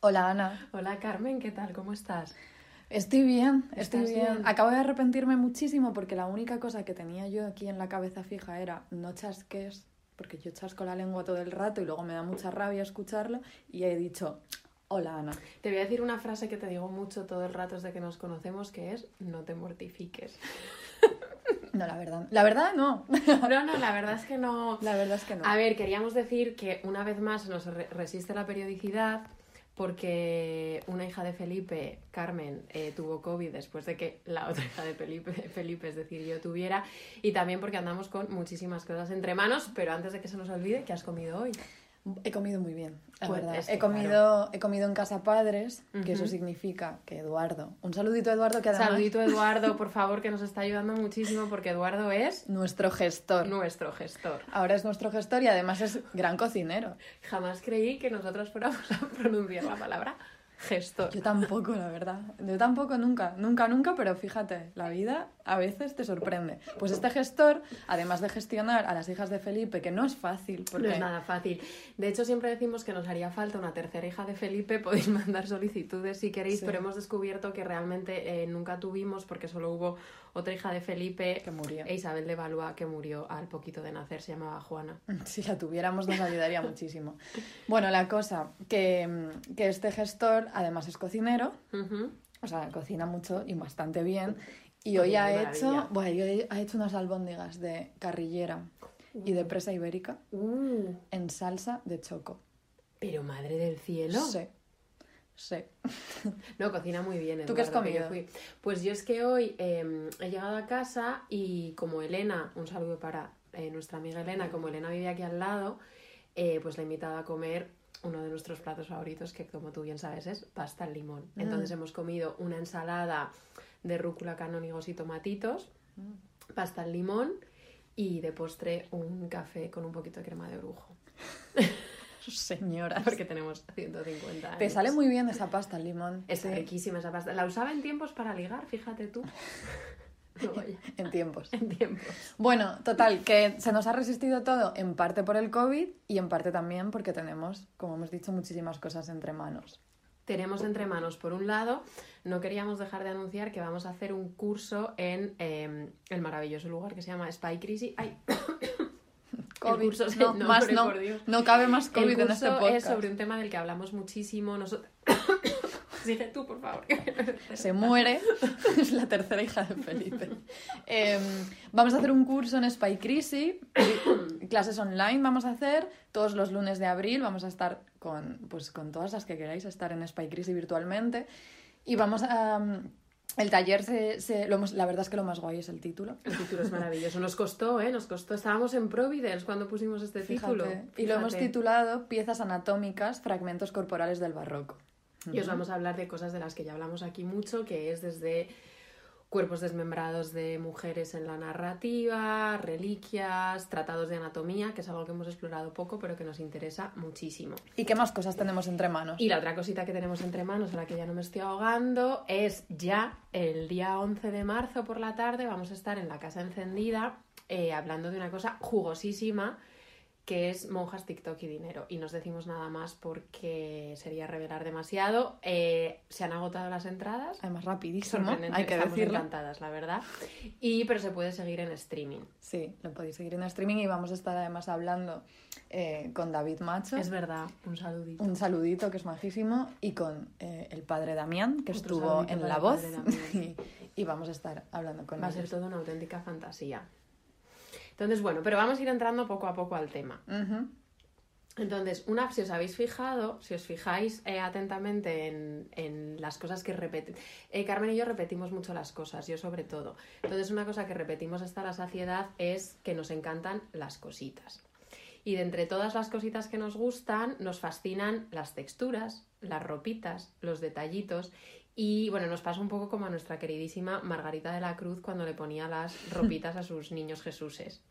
Hola Ana. Hola Carmen, ¿qué tal? ¿Cómo estás? Estoy bien, estoy ¿Estás bien? bien? Acabo de arrepentirme muchísimo porque la única cosa que tenía yo aquí en la cabeza fija era no chasques, porque yo chasco la lengua todo el rato y luego me da mucha rabia escucharlo y he dicho, hola Ana. Te voy a decir una frase que te digo mucho todo el rato desde que nos conocemos, que es no te mortifiques. No, la verdad, la verdad no. No, no, la verdad es que no. La verdad es que no. A ver, queríamos decir que una vez más nos re- resiste la periodicidad porque una hija de Felipe, Carmen, eh, tuvo COVID después de que la otra hija de Felipe, Felipe, es decir, yo tuviera, y también porque andamos con muchísimas cosas entre manos, pero antes de que se nos olvide, ¿qué has comido hoy? He comido muy bien, verdad. es que, he, comido, he comido en casa padres, que eso significa que Eduardo, un saludito a Eduardo que además Saludito Eduardo, por favor, que nos está ayudando muchísimo porque Eduardo es nuestro gestor. nuestro gestor. Ahora es nuestro gestor y además es gran cocinero. Jamás creí que nosotros fuéramos a pronunciar la palabra gestor. Yo tampoco, la verdad. Yo tampoco, nunca, nunca, nunca, pero fíjate, la vida a veces te sorprende. Pues este gestor, además de gestionar a las hijas de Felipe, que no es fácil, porque No es nada fácil. De hecho, siempre decimos que nos haría falta una tercera hija de Felipe. Podéis mandar solicitudes si queréis, Sí. pero hemos descubierto que realmente eh, nunca tuvimos porque solo hubo otra hija de Felipe Que murió. e Isabel de Valois que murió al poquito de nacer. Se llamaba Juana. si la tuviéramos nos ayudaría muchísimo. Bueno, la cosa, que, mm, que este gestor además es cocinero, o sea, cocina mucho y bastante bien. Y hoy ha hecho, bueno, hoy ha hecho unas albóndigas de carrillera y de presa ibérica Uh, en salsa de choco. pero madre del cielo. Sí, sí. No, cocina muy bien. ¿Tú qué has Eduardo, yo comido? fui. Pues yo es que hoy eh, he llegado a casa y como Elena, un saludo para eh, nuestra amiga Elena, como Elena vive aquí al lado, eh, pues la he invitado a comer uno de nuestros platos favoritos, que como tú bien sabes es pasta al limón. Mm. Entonces hemos comido una ensalada de rúcula, canónigos y tomatitos, Mm. pasta al limón y de postre un café con un poquito de crema de brujo. Señora. Porque tenemos 150 años. Te sale muy bien esa pasta limón. Sí, riquísima esa pasta. La usaba en tiempos para ligar, fíjate tú. En tiempos. en tiempos. Bueno, total, que se nos ha resistido todo en parte por el COVID y en parte también porque tenemos, como hemos dicho, muchísimas cosas entre manos. Tenemos entre manos, por un lado, no queríamos dejar de anunciar que vamos a hacer un curso en eh, el maravilloso lugar que se llama Spy Crazy. Ay, COVID, curso no, más no, por Dios. no cabe más el COVID en este podcast. es sobre un tema del que hablamos muchísimo. Nosotros... Sigue tú, por favor. Se muere, es la tercera hija de Felipe. Em, vamos a hacer un curso en Spy Crisi, clases online vamos a hacer todos los lunes de abril, vamos a estar con, pues, con todas las que queráis estar en Spy Crisi virtualmente y vamos a... um, el taller, se, se- lo hemos- la verdad es que lo más guay es el título. El título es maravilloso. Nos costó, ¿eh? Nos costó. Estábamos en Providence cuando pusimos este título. Fíjate. Y lo hemos Fíjate. titulado Piezas anatómicas, fragmentos corporales del barroco. Y os vamos a hablar de cosas de las que ya hablamos aquí mucho, que es desde cuerpos desmembrados de mujeres en la narrativa, reliquias, tratados de anatomía, que es algo que hemos explorado poco, pero que nos interesa muchísimo. ¿Y qué más cosas tenemos entre manos? Y la otra cosita que tenemos entre manos, a la que ya no me estoy ahogando, es ya el día 11 de marzo por la tarde, vamos a estar en la Casa Encendida eh, hablando de una cosa jugosísima que es monjas, TikTok y dinero. Y no os decimos nada más porque sería revelar demasiado. Eh, se han agotado las entradas. Además, rapidísimo, hay que estamos decirlo. encantadas, la verdad. Y pero se puede seguir en streaming. Sí, lo podéis seguir en streaming y vamos a estar además hablando eh, con David Macho. Es verdad, un saludito. Un saludito que es majísimo y con eh, el padre Damián que Otro estuvo en La Voz y, y vamos a estar hablando con Va a ser todo una auténtica fantasía. Entonces, bueno, pero vamos a ir entrando poco a poco al tema. Entonces, una, si os habéis fijado, si os fijáis eh, atentamente en, en las cosas que repetimos, Carmen y yo repetimos mucho las cosas, yo sobre todo. Entonces, una cosa que repetimos hasta la saciedad es que nos encantan las cositas. Y de entre todas las cositas que nos gustan, nos fascinan las texturas, las ropitas, los detallitos. Y bueno, nos pasa un poco como a nuestra queridísima Margarita de la Cruz cuando le ponía las ropitas a sus niños Jesuses.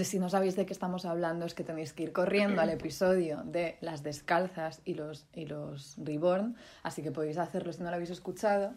Si no sabéis de qué estamos hablando, es que tenéis que ir corriendo al episodio de las descalzas y los, y los reborn, así que podéis hacerlo si no lo habéis escuchado.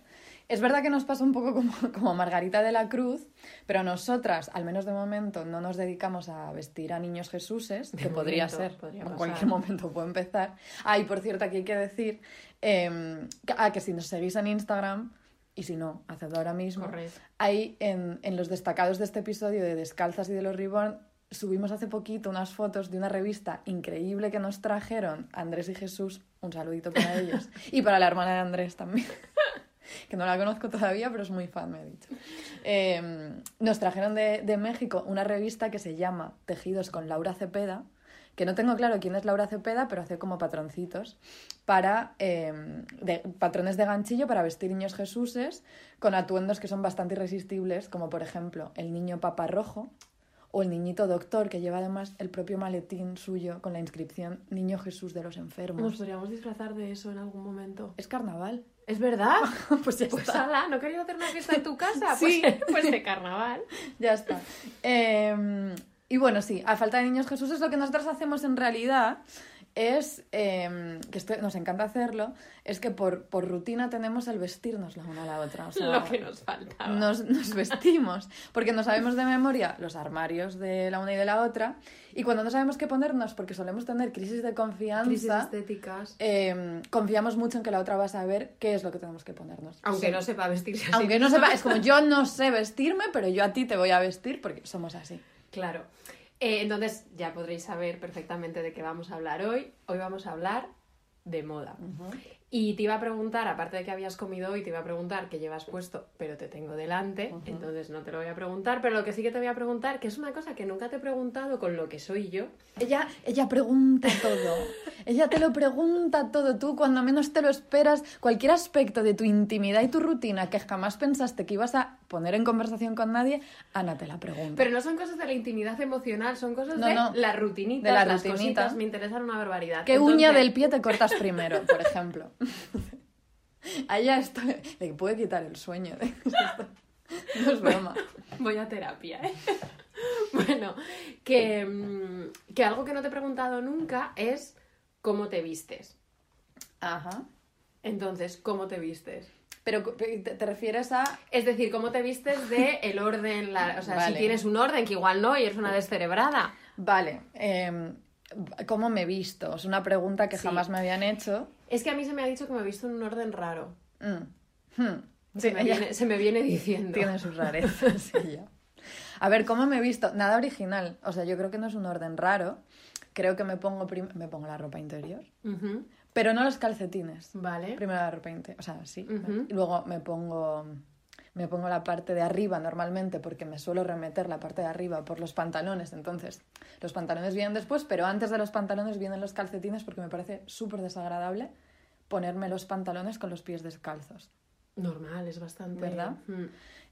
Es verdad que nos pasa un poco como, como Margarita de la Cruz, pero nosotras, al menos de momento, no nos dedicamos a vestir a niños Jesuses, De que podría momento, ser, podría en pasar. cualquier momento puede empezar. Ah, y por cierto, aquí hay que decir eh, que, ah, que si nos seguís en Instagram, y si no, hacedlo ahora mismo, Correcto. Ahí en, en los destacados de este episodio de Descalzas y de los Reborn subimos hace poquito unas fotos de una revista increíble que nos trajeron Andrés y Jesús. Un saludito para ellos. y para la hermana de Andrés también. que no la conozco todavía, pero es muy fan, me ha dicho. Eh, nos trajeron de, de México una revista que se llama Tejidos con Laura Cepeda, que no tengo claro quién es Laura Cepeda, pero hace como patroncitos para eh, de- patrones de ganchillo para vestir niños Jesuses con atuendos que son bastante irresistibles, como por ejemplo el niño papa rojo o el niñito doctor que lleva además el propio maletín suyo con la inscripción Niño Jesús de los enfermos. Nos podríamos disfrazar de eso en algún momento. Es carnaval. ¿Es verdad? pues ya Pues está. ala, ¿no querías hacer una fiesta en tu casa? Sí. Pues, pues de carnaval. Ya está. Eh, y bueno, sí, a falta de niños Jesús es lo que nosotros hacemos en realidad es, eh, que esto nos encanta hacerlo, es que por, por rutina tenemos el vestirnos la una a la otra. O sea, Lo que nos faltaba. nos, nos vestimos, porque no sabemos de memoria los armarios de la una y de la otra, y cuando no sabemos qué ponernos, porque solemos tener crisis de confianza, Crisis estéticas. eh, confiamos mucho en que la otra va a saber qué es lo que tenemos que ponernos. Aunque Sí. no sepa vestirse así. Aunque no sepa, es como yo no sé vestirme, pero yo a ti te voy a vestir porque somos así. Claro. Eh, entonces ya podréis saber perfectamente de qué vamos a hablar hoy. Hoy vamos a hablar de moda. Y te iba a preguntar, aparte de que habías comido hoy, te iba a preguntar qué llevas puesto, pero te tengo delante, entonces no te lo voy a preguntar. Pero lo que sí que te voy a preguntar, que es una cosa que nunca te he preguntado con lo que soy yo, Ella, ella pregunta todo. Ella te lo pregunta todo. Tú, cuando menos te lo esperas, cualquier aspecto de tu intimidad y tu rutina que jamás pensaste que ibas a poner en conversación con nadie, Ana te la pregunta. Pero no son cosas de la intimidad emocional, son cosas No, de no. las rutinitas, De las las rutinitas. cositas, me interesan una barbaridad. ¿Qué uña del pie te cortas primero, por ejemplo? Allá estoy. Le puede quitar el sueño. de- No es broma. Voy a terapia, ¿eh? bueno, que, mm, que algo que no te he preguntado nunca es cómo te vistes. Ajá. Entonces, ¿cómo te vistes? Pero ¿te, refieres a Es decir, ¿cómo te vistes de el orden? la- o sea, Vale. si tienes un orden, que igual no, y eres una descerebrada. Vale, eh, ¿cómo me he visto? Es una pregunta que Sí. jamás me habían hecho. Es que a mí se me ha dicho que me he visto en un orden raro. Mm. Hmm. Se, Sí, me, ella viene, se me viene diciendo. tiene sus rarezas. ella. A ver, ¿cómo me he visto? Nada original. O sea, yo creo que no es un orden raro. Creo que me pongo, me pongo la ropa interior, pero no los calcetines. Vale. Primero la ropa interior, o sea, sí. Luego me pongo, me pongo la parte de arriba normalmente porque me suelo remeter la parte de arriba por los pantalones. Entonces, los pantalones vienen después, pero antes de los pantalones vienen los calcetines porque me parece súper desagradable ponerme los pantalones con los pies descalzos. Normal, es bastante. ¿Verdad? Mm.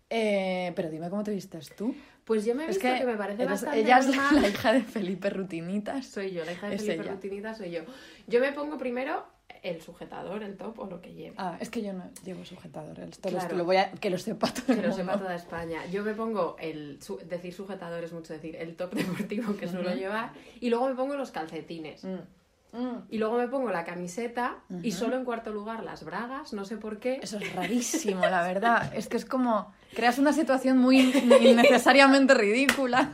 Eh, pero dime cómo te vistes tú. Pues yo me he Es visto que que, me parece eres- bastante ella es la hija de Felipe Rutinitas. Soy yo, la hija de Es Felipe ella. Rutinita soy yo. Yo me pongo primero el sujetador, el top o lo que lleve. Ah, es que yo no llevo sujetador. Esto lo- Claro. lo voy a- que lo sepa todo Que el lo mundo. sepa toda España. Yo me pongo el. su- decir sujetador es mucho decir el top deportivo que suelo Ujú. llevar. Y luego me pongo los calcetines. Mm. Mm. Y luego me pongo la camiseta. Y solo en cuarto lugar las bragas. No sé por qué. Eso es rarísimo, la verdad. Es que es como. Creas una situación muy innecesariamente ridícula.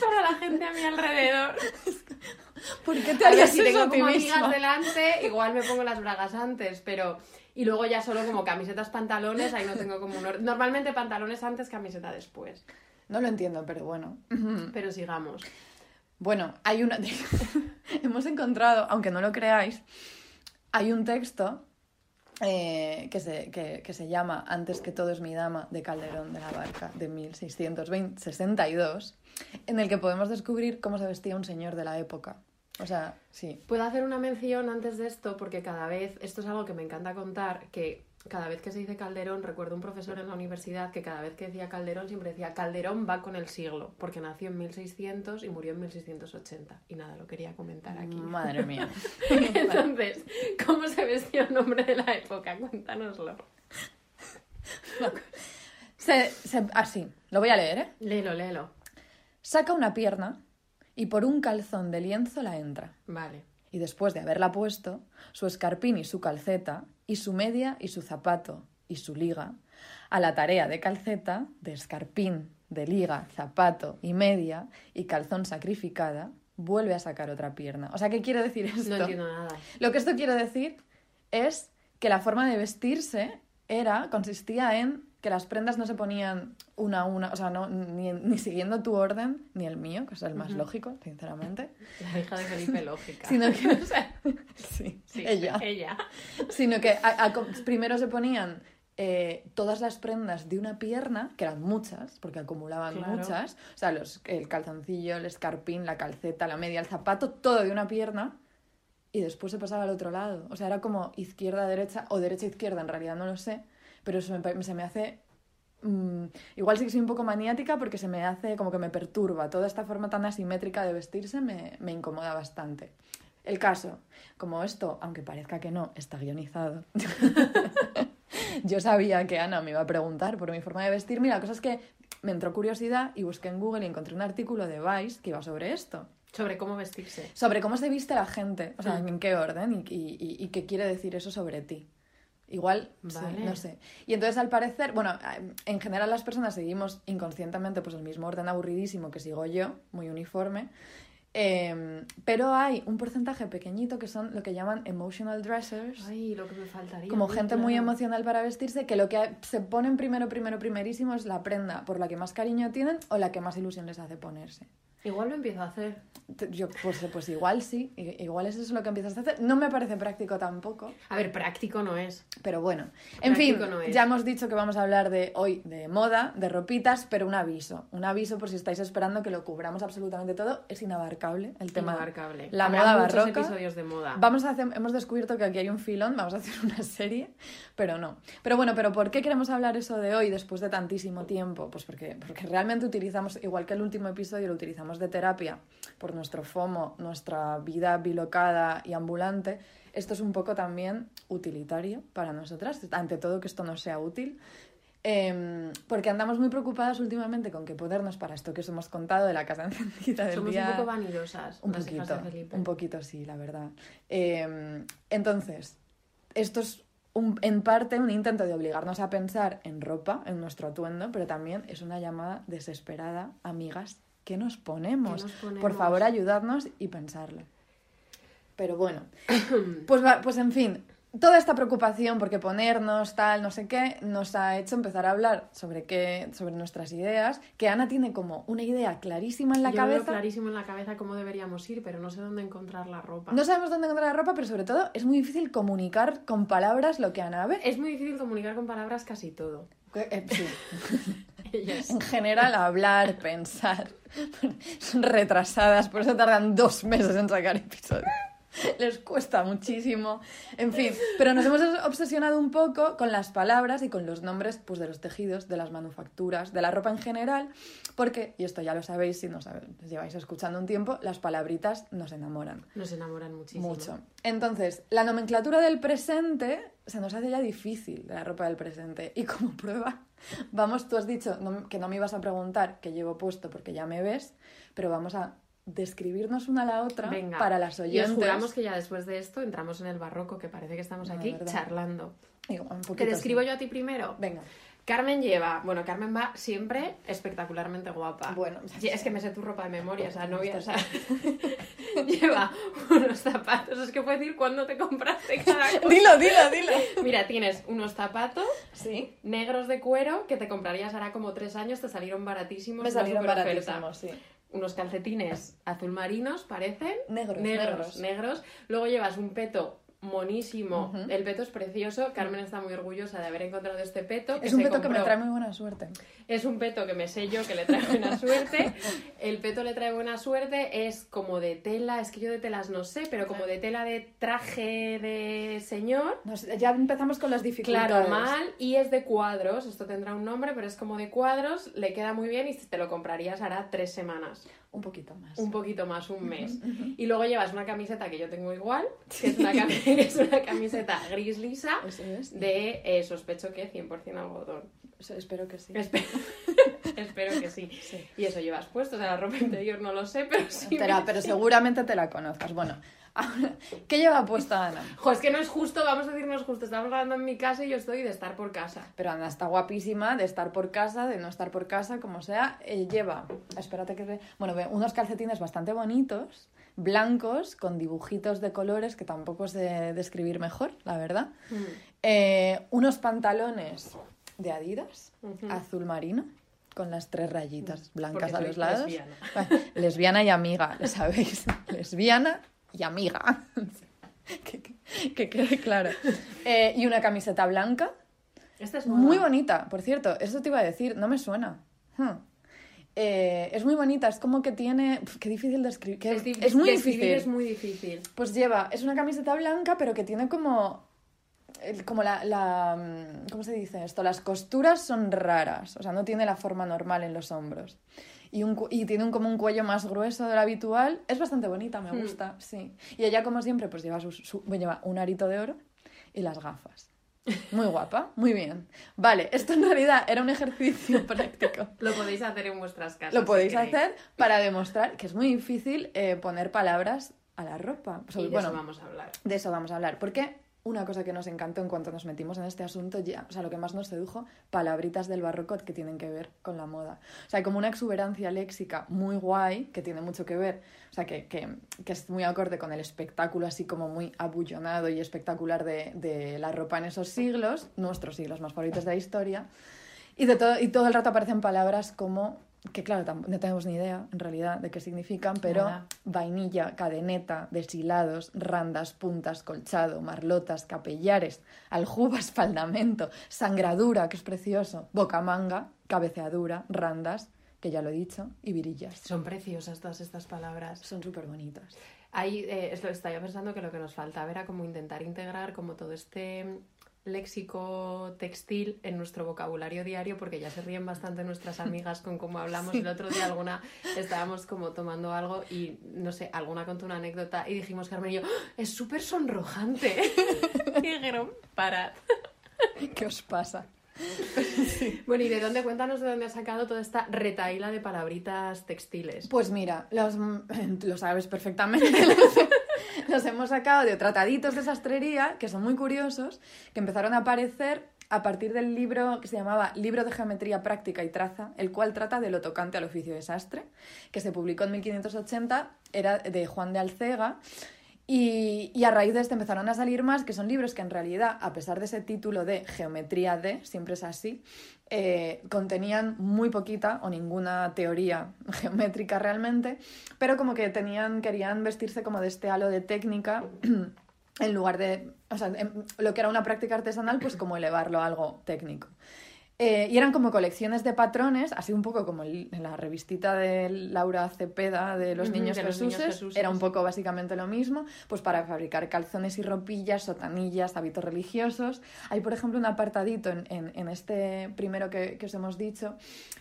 Para la gente a mi alrededor. ¿Por qué te harías si tengo como amigas delante, igual me pongo las bragas antes, pero... Y luego ya solo como camisetas, pantalones, ahí no tengo como un. Normalmente pantalones antes, camiseta después. No lo entiendo, pero bueno. Pero sigamos. Bueno, hay una. Hemos encontrado, aunque no lo creáis, hay un texto eh, que, se, que, que se llama Antes que todo es mi dama de Calderón de la Barca de 1662, en el que podemos descubrir cómo se vestía un señor de la época. O sea, sí. Puedo hacer una mención antes de esto porque cada vez, esto es algo que me encanta contar, que cada vez que se dice Calderón, recuerdo un profesor en la universidad que cada vez que decía Calderón siempre decía Calderón va con el siglo, porque nació en 1600 y murió en 1680. Y nada, lo quería comentar aquí. Madre mía. Entonces, ¿cómo se vestía un hombre de la época? Cuéntanoslo. Se, se- así, lo voy a leer, ¿eh? Léelo, léelo. saca una pierna y por un calzón de lienzo la entra. Vale. Y después de haberla puesto, su escarpín y su calceta, y su media y su zapato y su liga, a la tarea de calceta, de escarpín, de liga, zapato y media y calzón sacrificada, vuelve a sacar otra pierna. O sea, ¿qué quiere decir esto? No entiendo nada. Lo que esto quiere decir es que la forma de vestirse era, consistía en que las prendas no se ponían una a una, o sea, no, ni, ni siguiendo tu orden, ni el mío, que es el más lógico, sinceramente, La hija de Felipe lógica. sino que, o sea, sí, Sí, ella, Ella. sino que a- a- primero se ponían eh, todas las prendas de una pierna, que eran muchas, porque acumulaban Claro. muchas, o sea, los, el calzoncillo, el escarpín, la calceta, la media, el zapato, todo de una pierna, y después se pasaba al otro lado. O sea, era como izquierda-derecha, o derecha-izquierda, en realidad no lo sé, pero me se me hace... mm, igual sí que soy un poco maniática porque se me hace como que me perturba. Toda esta forma tan asimétrica de vestirse me, me incomoda bastante. El caso, como esto, aunque parezca que no, está guionizado. Yo sabía que Ana me iba a preguntar por mi forma de vestirme y la cosa es que me entró curiosidad y busqué en Google y encontré un artículo de Vice que iba sobre esto Sobre cómo vestirse. sobre cómo se viste la gente, o sea, Mm. en qué orden y, y- y- y qué quiere decir eso sobre ti. Igual, sí, no sé. Y entonces, al parecer, bueno, en general las personas seguimos inconscientemente pues el mismo orden aburridísimo que sigo yo, muy uniforme, eh, pero hay un porcentaje pequeñito que son lo que llaman emotional dressers, Ay, lo que me faltaría. como gente muy emocional para vestirse, que lo que se ponen primero, primero, primerísimo es la prenda por la que más cariño tienen o la que más ilusión les hace ponerse. Igual lo empiezo a hacer. Yo, pues, pues igual sí, igual eso es lo que empiezas a hacer. No me parece práctico tampoco, A ver, práctico no es. pero bueno. En fin, no ya hemos dicho que vamos a hablar de hoy de moda, de ropitas, pero un aviso. Un aviso por si estáis esperando que lo cubramos absolutamente todo. Es inabarcable el tema. Inabarcable. La Habrá moda barroca. episodios de moda. Vamos a hacer, hemos descubierto que aquí hay un filón, vamos a hacer una serie, pero no. Pero bueno, pero ¿por qué queremos hablar eso de hoy después de tantísimo tiempo? Pues porque, porque realmente utilizamos, igual que el último episodio, lo utilizamos de terapia por nuestro FOMO, nuestra vida bilocada y ambulante. Esto es un poco también utilitario para nosotras, ante todo que esto no sea útil. Em, porque andamos muy preocupadas últimamente con que ponernos para esto que os hemos contado de la casa encendida del Somos día un poco vanidosas. un las hijas poquito, de Felipe. un poquito sí, la verdad. Eh, entonces, esto es un- en parte un intento de obligarnos a pensar en ropa, en nuestro atuendo, pero también es una llamada desesperada, amigas, ¿qué nos ponemos? ¿Qué nos ponemos? Por favor, ayudadnos y pensarlo. Pero bueno, pues, va- pues en fin, toda esta preocupación porque ponernos tal, no sé qué, nos ha hecho empezar a hablar sobre qué, sobre nuestras ideas, que Ana tiene como una idea clarísima en la Yo veo cabeza. clarísimo en la cabeza cómo deberíamos ir, pero no sé dónde encontrar la ropa. No sabemos dónde encontrar la ropa, pero sobre todo es muy difícil comunicar con palabras lo que Ana ve. Es muy difícil comunicar con palabras casi todo. Eh, sí. Ellas. En general, hablar, pensar. Son retrasadas, por eso tardan dos meses en sacar episodios. Les cuesta muchísimo. En fin, pero nos hemos obsesionado un poco con las palabras y con los nombres pues, de los tejidos, de las manufacturas, de la ropa en general, porque, y esto ya lo sabéis si nos lleváis escuchando un tiempo, las palabritas nos enamoran. Nos enamoran muchísimo. Mucho. Entonces, la nomenclatura del presente se nos hace ya difícil, la ropa del presente. Y como prueba, vamos, tú has dicho no- que no me ibas a preguntar qué llevo puesto porque ya me ves, pero vamos a describirnos una a la otra Venga. para las Y os oyentes. juramos que ya después de esto entramos en el barroco, que parece que estamos aquí charlando. Digo, un poquito ¿Te describo así. yo a ti primero? Venga. Carmen lleva, bueno, Carmen va siempre espectacularmente guapa. Bueno, es que me sé tu ropa de memoria, o sea, no voy a... o sea, lleva unos zapatos, es que puedo decir cuándo te compraste cada cosa. Dilo, dilo, dilo. Mira, tienes unos zapatos Sí. negros de cuero que te comprarías ahora como tres años, te salieron baratísimos. Me salieron baratísimos, sí. Unos calcetines azul marinos, parecen. Negros, negros, negros. negros. Luego llevas un peto monísimo. El peto es precioso. Carmen está muy orgullosa de haber encontrado este peto. Es un peto que me trae muy buena suerte. Es un peto que me sé yo que le trae buena suerte. El peto le trae buena suerte. Es como de tela, es que yo de telas no sé, pero como de tela de traje de señor. Nos- ya empezamos con las dificultades. Claro, mal. Y es de cuadros. Esto tendrá un nombre, pero es como de cuadros. Le queda muy bien y te lo comprarías hará tres semanas. Un poquito más. Un poquito más, un mes. Y luego llevas una camiseta que yo tengo igual, que es una, cami- que es una camiseta gris lisa es. de, eh, sospecho que 100% algodón. Espero que sí. Espe- Espero que sí. Sí. Y eso llevas puesto, o sea, la ropa interior no lo sé, pero sí. Te la- pero seguramente te la conozcas. Bueno, ¿qué lleva puesta Ana? Jo, es que no es justo, vamos a decir no es justo. Estamos hablando en mi casa y yo estoy de estar por casa. Pero Ana está guapísima de estar por casa, de no estar por casa, como sea. Eh, lleva, espérate que ve, bueno, ve unos calcetines bastante bonitos, blancos, con dibujitos de colores que tampoco sé describir mejor, la verdad. Eh, unos pantalones de Adidas, azul marino, con las tres rayitas blancas Porque a los lados. lesbiana. Lesbiana y amiga, ¿lo sabéis? Lesbiana y amiga. que, que- que quede claro. Eh, y una camiseta blanca, Esta es muy bonita, por cierto, eso te iba a decir, no me suena. Hmm. Eh, es muy bonita, es como que tiene... Pf, qué difícil de escribir. que Es, es muy describir difícil. Es muy difícil. Pues lleva, es una camiseta blanca, pero que tiene como. el- Como la, la. mm, ¿Cómo se dice esto? Las costuras son raras, o sea, no tiene la forma normal en los hombros. Y, un, y tiene un, como un cuello más grueso de lo habitual. Es bastante bonita, me Hmm. gusta, sí. Y ella, como siempre, pues lleva, su, su- lleva un arito de oro y las gafas. Muy guapa, muy bien. Vale, esto en realidad era un ejercicio práctico. Lo podéis hacer en vuestras casas. Lo podéis hacer para demostrar que es muy difícil eh, poner palabras a la ropa. Y de bueno, eso vamos a hablar. de eso vamos a hablar. Porque una cosa que nos encantó en cuanto nos metimos en este asunto, ya, o sea, lo que más nos sedujo, palabritas del barroco que tienen que ver con la moda. O sea, hay como una exuberancia léxica muy guay, que tiene mucho que ver, o sea, que, que, que es muy acorde con el espectáculo así como muy abullonado y espectacular de, de la ropa en esos siglos, nuestros siglos más favoritos de la historia. Y, de todo, y todo el rato aparecen palabras como, que claro, no tenemos ni idea en realidad de qué significan, pero Nada. vainilla, cadeneta, deshilados, randas, puntas, colchado, marlotas, capellares, aljubas, faldamento, sangradura, que es precioso, bocamanga, cabeceadura, randas, que ya lo he dicho, y virillas. Son preciosas todas estas palabras. Son súper bonitas. Ahí eh, estaba pensando que lo que nos faltaba era como intentar integrar como todo este léxico textil en nuestro vocabulario diario porque ya se ríen bastante nuestras amigas con cómo hablamos. El otro día alguna estábamos como tomando algo y no sé, alguna contó una anécdota y dijimos Carmen y yo, "¡Ah! es súper sonrojante. y dijeron, parad. ¿Qué os pasa? Bueno, ¿y de dónde? Cuéntanos de dónde has sacado toda esta retaíla de palabritas textiles. Pues mira, los, lo sabes perfectamente. Los, los hemos sacado de trataditos de sastrería, que son muy curiosos, que empezaron a aparecer a partir del libro que se llamaba Libro de Geometría Práctica y Traza, el cual trata de lo tocante al oficio de sastre, que se publicó en 1580, era de Juan de Alcega. Y, y a raíz de este empezaron a salir más, que son libros que en realidad, a pesar de ese título de Geometría de, siempre es así, eh, contenían muy poquita o ninguna teoría geométrica realmente, pero como que tenían, querían vestirse como de este halo de técnica en lugar de, o sea, lo que era una práctica artesanal, pues como elevarlo a algo técnico. Eh, y eran como colecciones de patrones, así un poco como el- la revistita de Laura Cepeda de los niños de los Jesuses, niños era un poco básicamente lo mismo, pues para fabricar calzones y ropillas, sotanillas, hábitos religiosos. Hay, por ejemplo, un apartadito en, en- en este primero que, que os hemos dicho,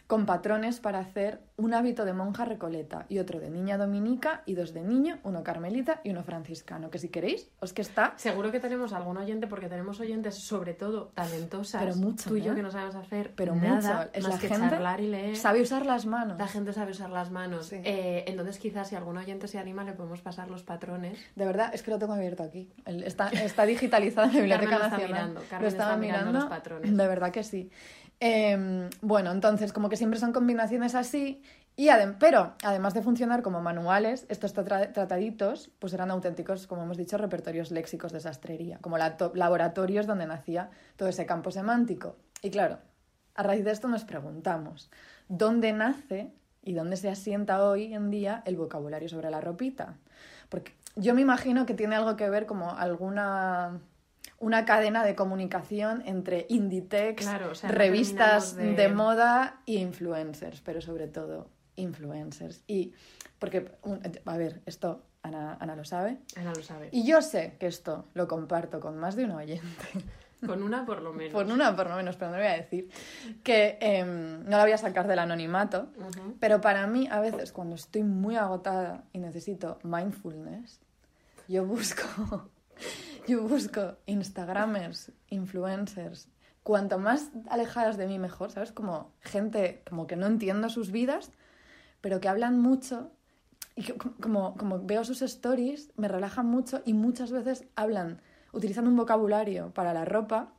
con patrones para hacer un hábito de monja recoleta y otro de niña dominica y dos de niño, uno carmelita y uno franciscano, que si queréis, os que está Seguro que tenemos algún oyente, porque tenemos oyentes, sobre todo talentosas. Pero mucho, Tú y yo ¿eh? que no sabemos hacer Pero nada mucho. Es más la que gente charlar y leer. sabe usar las manos. La gente sabe usar las manos. Sí. Eh, entonces, quizás si algún oyente se anima, le podemos pasar los patrones. De verdad, es que lo tengo abierto aquí. Está, está digitalizado en la Biblioteca Carmen lo está Nacional. mirando, Carmen lo estaba está mirando mirando. los patrones. De verdad que sí. Eh, bueno, entonces, como que siempre son combinaciones así. Y adem- pero, además de funcionar como manuales, estos tra- trataditos pues eran auténticos, como hemos dicho, repertorios léxicos de sastrería, como la- laboratorios donde nacía todo ese campo semántico. Y claro, a raíz de esto nos preguntamos, ¿dónde nace y dónde se asienta hoy en día el vocabulario sobre la ropita? Porque yo me imagino que tiene algo que ver como alguna una cadena de comunicación entre Inditex, Claro, o sea, no revistas de... de- moda y influencers, pero sobre todo influencers. Y porque, a ver, esto Ana, Ana lo sabe. Ana lo sabe. Y yo sé que esto lo comparto con más de un oyente. Con una por lo menos. Por una, por lo menos, pero no lo voy a decir. Que em, no la voy a sacar del anonimato. Ujú. Pero para mí, a veces, cuando estoy muy agotada y necesito mindfulness, yo busco, yo busco Instagramers, influencers, cuanto más alejadas de mí mejor, ¿sabes? Como gente como que no entiendo sus vidas, pero que hablan mucho y que, como, como veo sus stories, me relajan mucho y muchas veces hablan utilizando un vocabulario para la ropa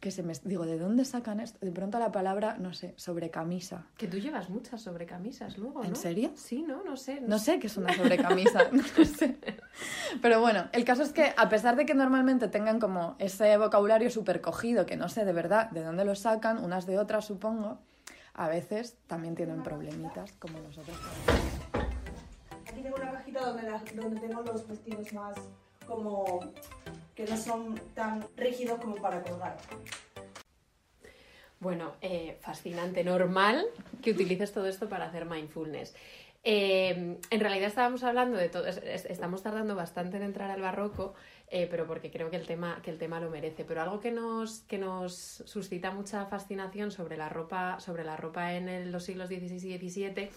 que se me... Digo, ¿de dónde sacan esto? De pronto la palabra, no sé, sobrecamisa. Que tú llevas muchas sobrecamisas luego, ¿no? ¿En serio? Sí, ¿no? No sé. No sé qué es una sobrecamisa, no sé. Pero bueno, el caso es que a pesar de que normalmente tengan como ese vocabulario súper cogido, que no sé de verdad de dónde lo sacan, unas de otras supongo, a veces también tienen problemitas como nosotros. Aquí tengo una cajita donde, la- donde tengo los vestidos más como que no son tan rígidos como para colgar. Bueno, eh, fascinante, normal que utilices todo esto para hacer mindfulness. Eh, en realidad estábamos hablando de todo, es- es- estamos tardando bastante en entrar al barroco, eh, pero porque creo que el tema, que el tema lo merece. Pero algo que nos, que nos suscita mucha fascinación sobre la ropa, sobre la ropa en los siglos XVI y XVII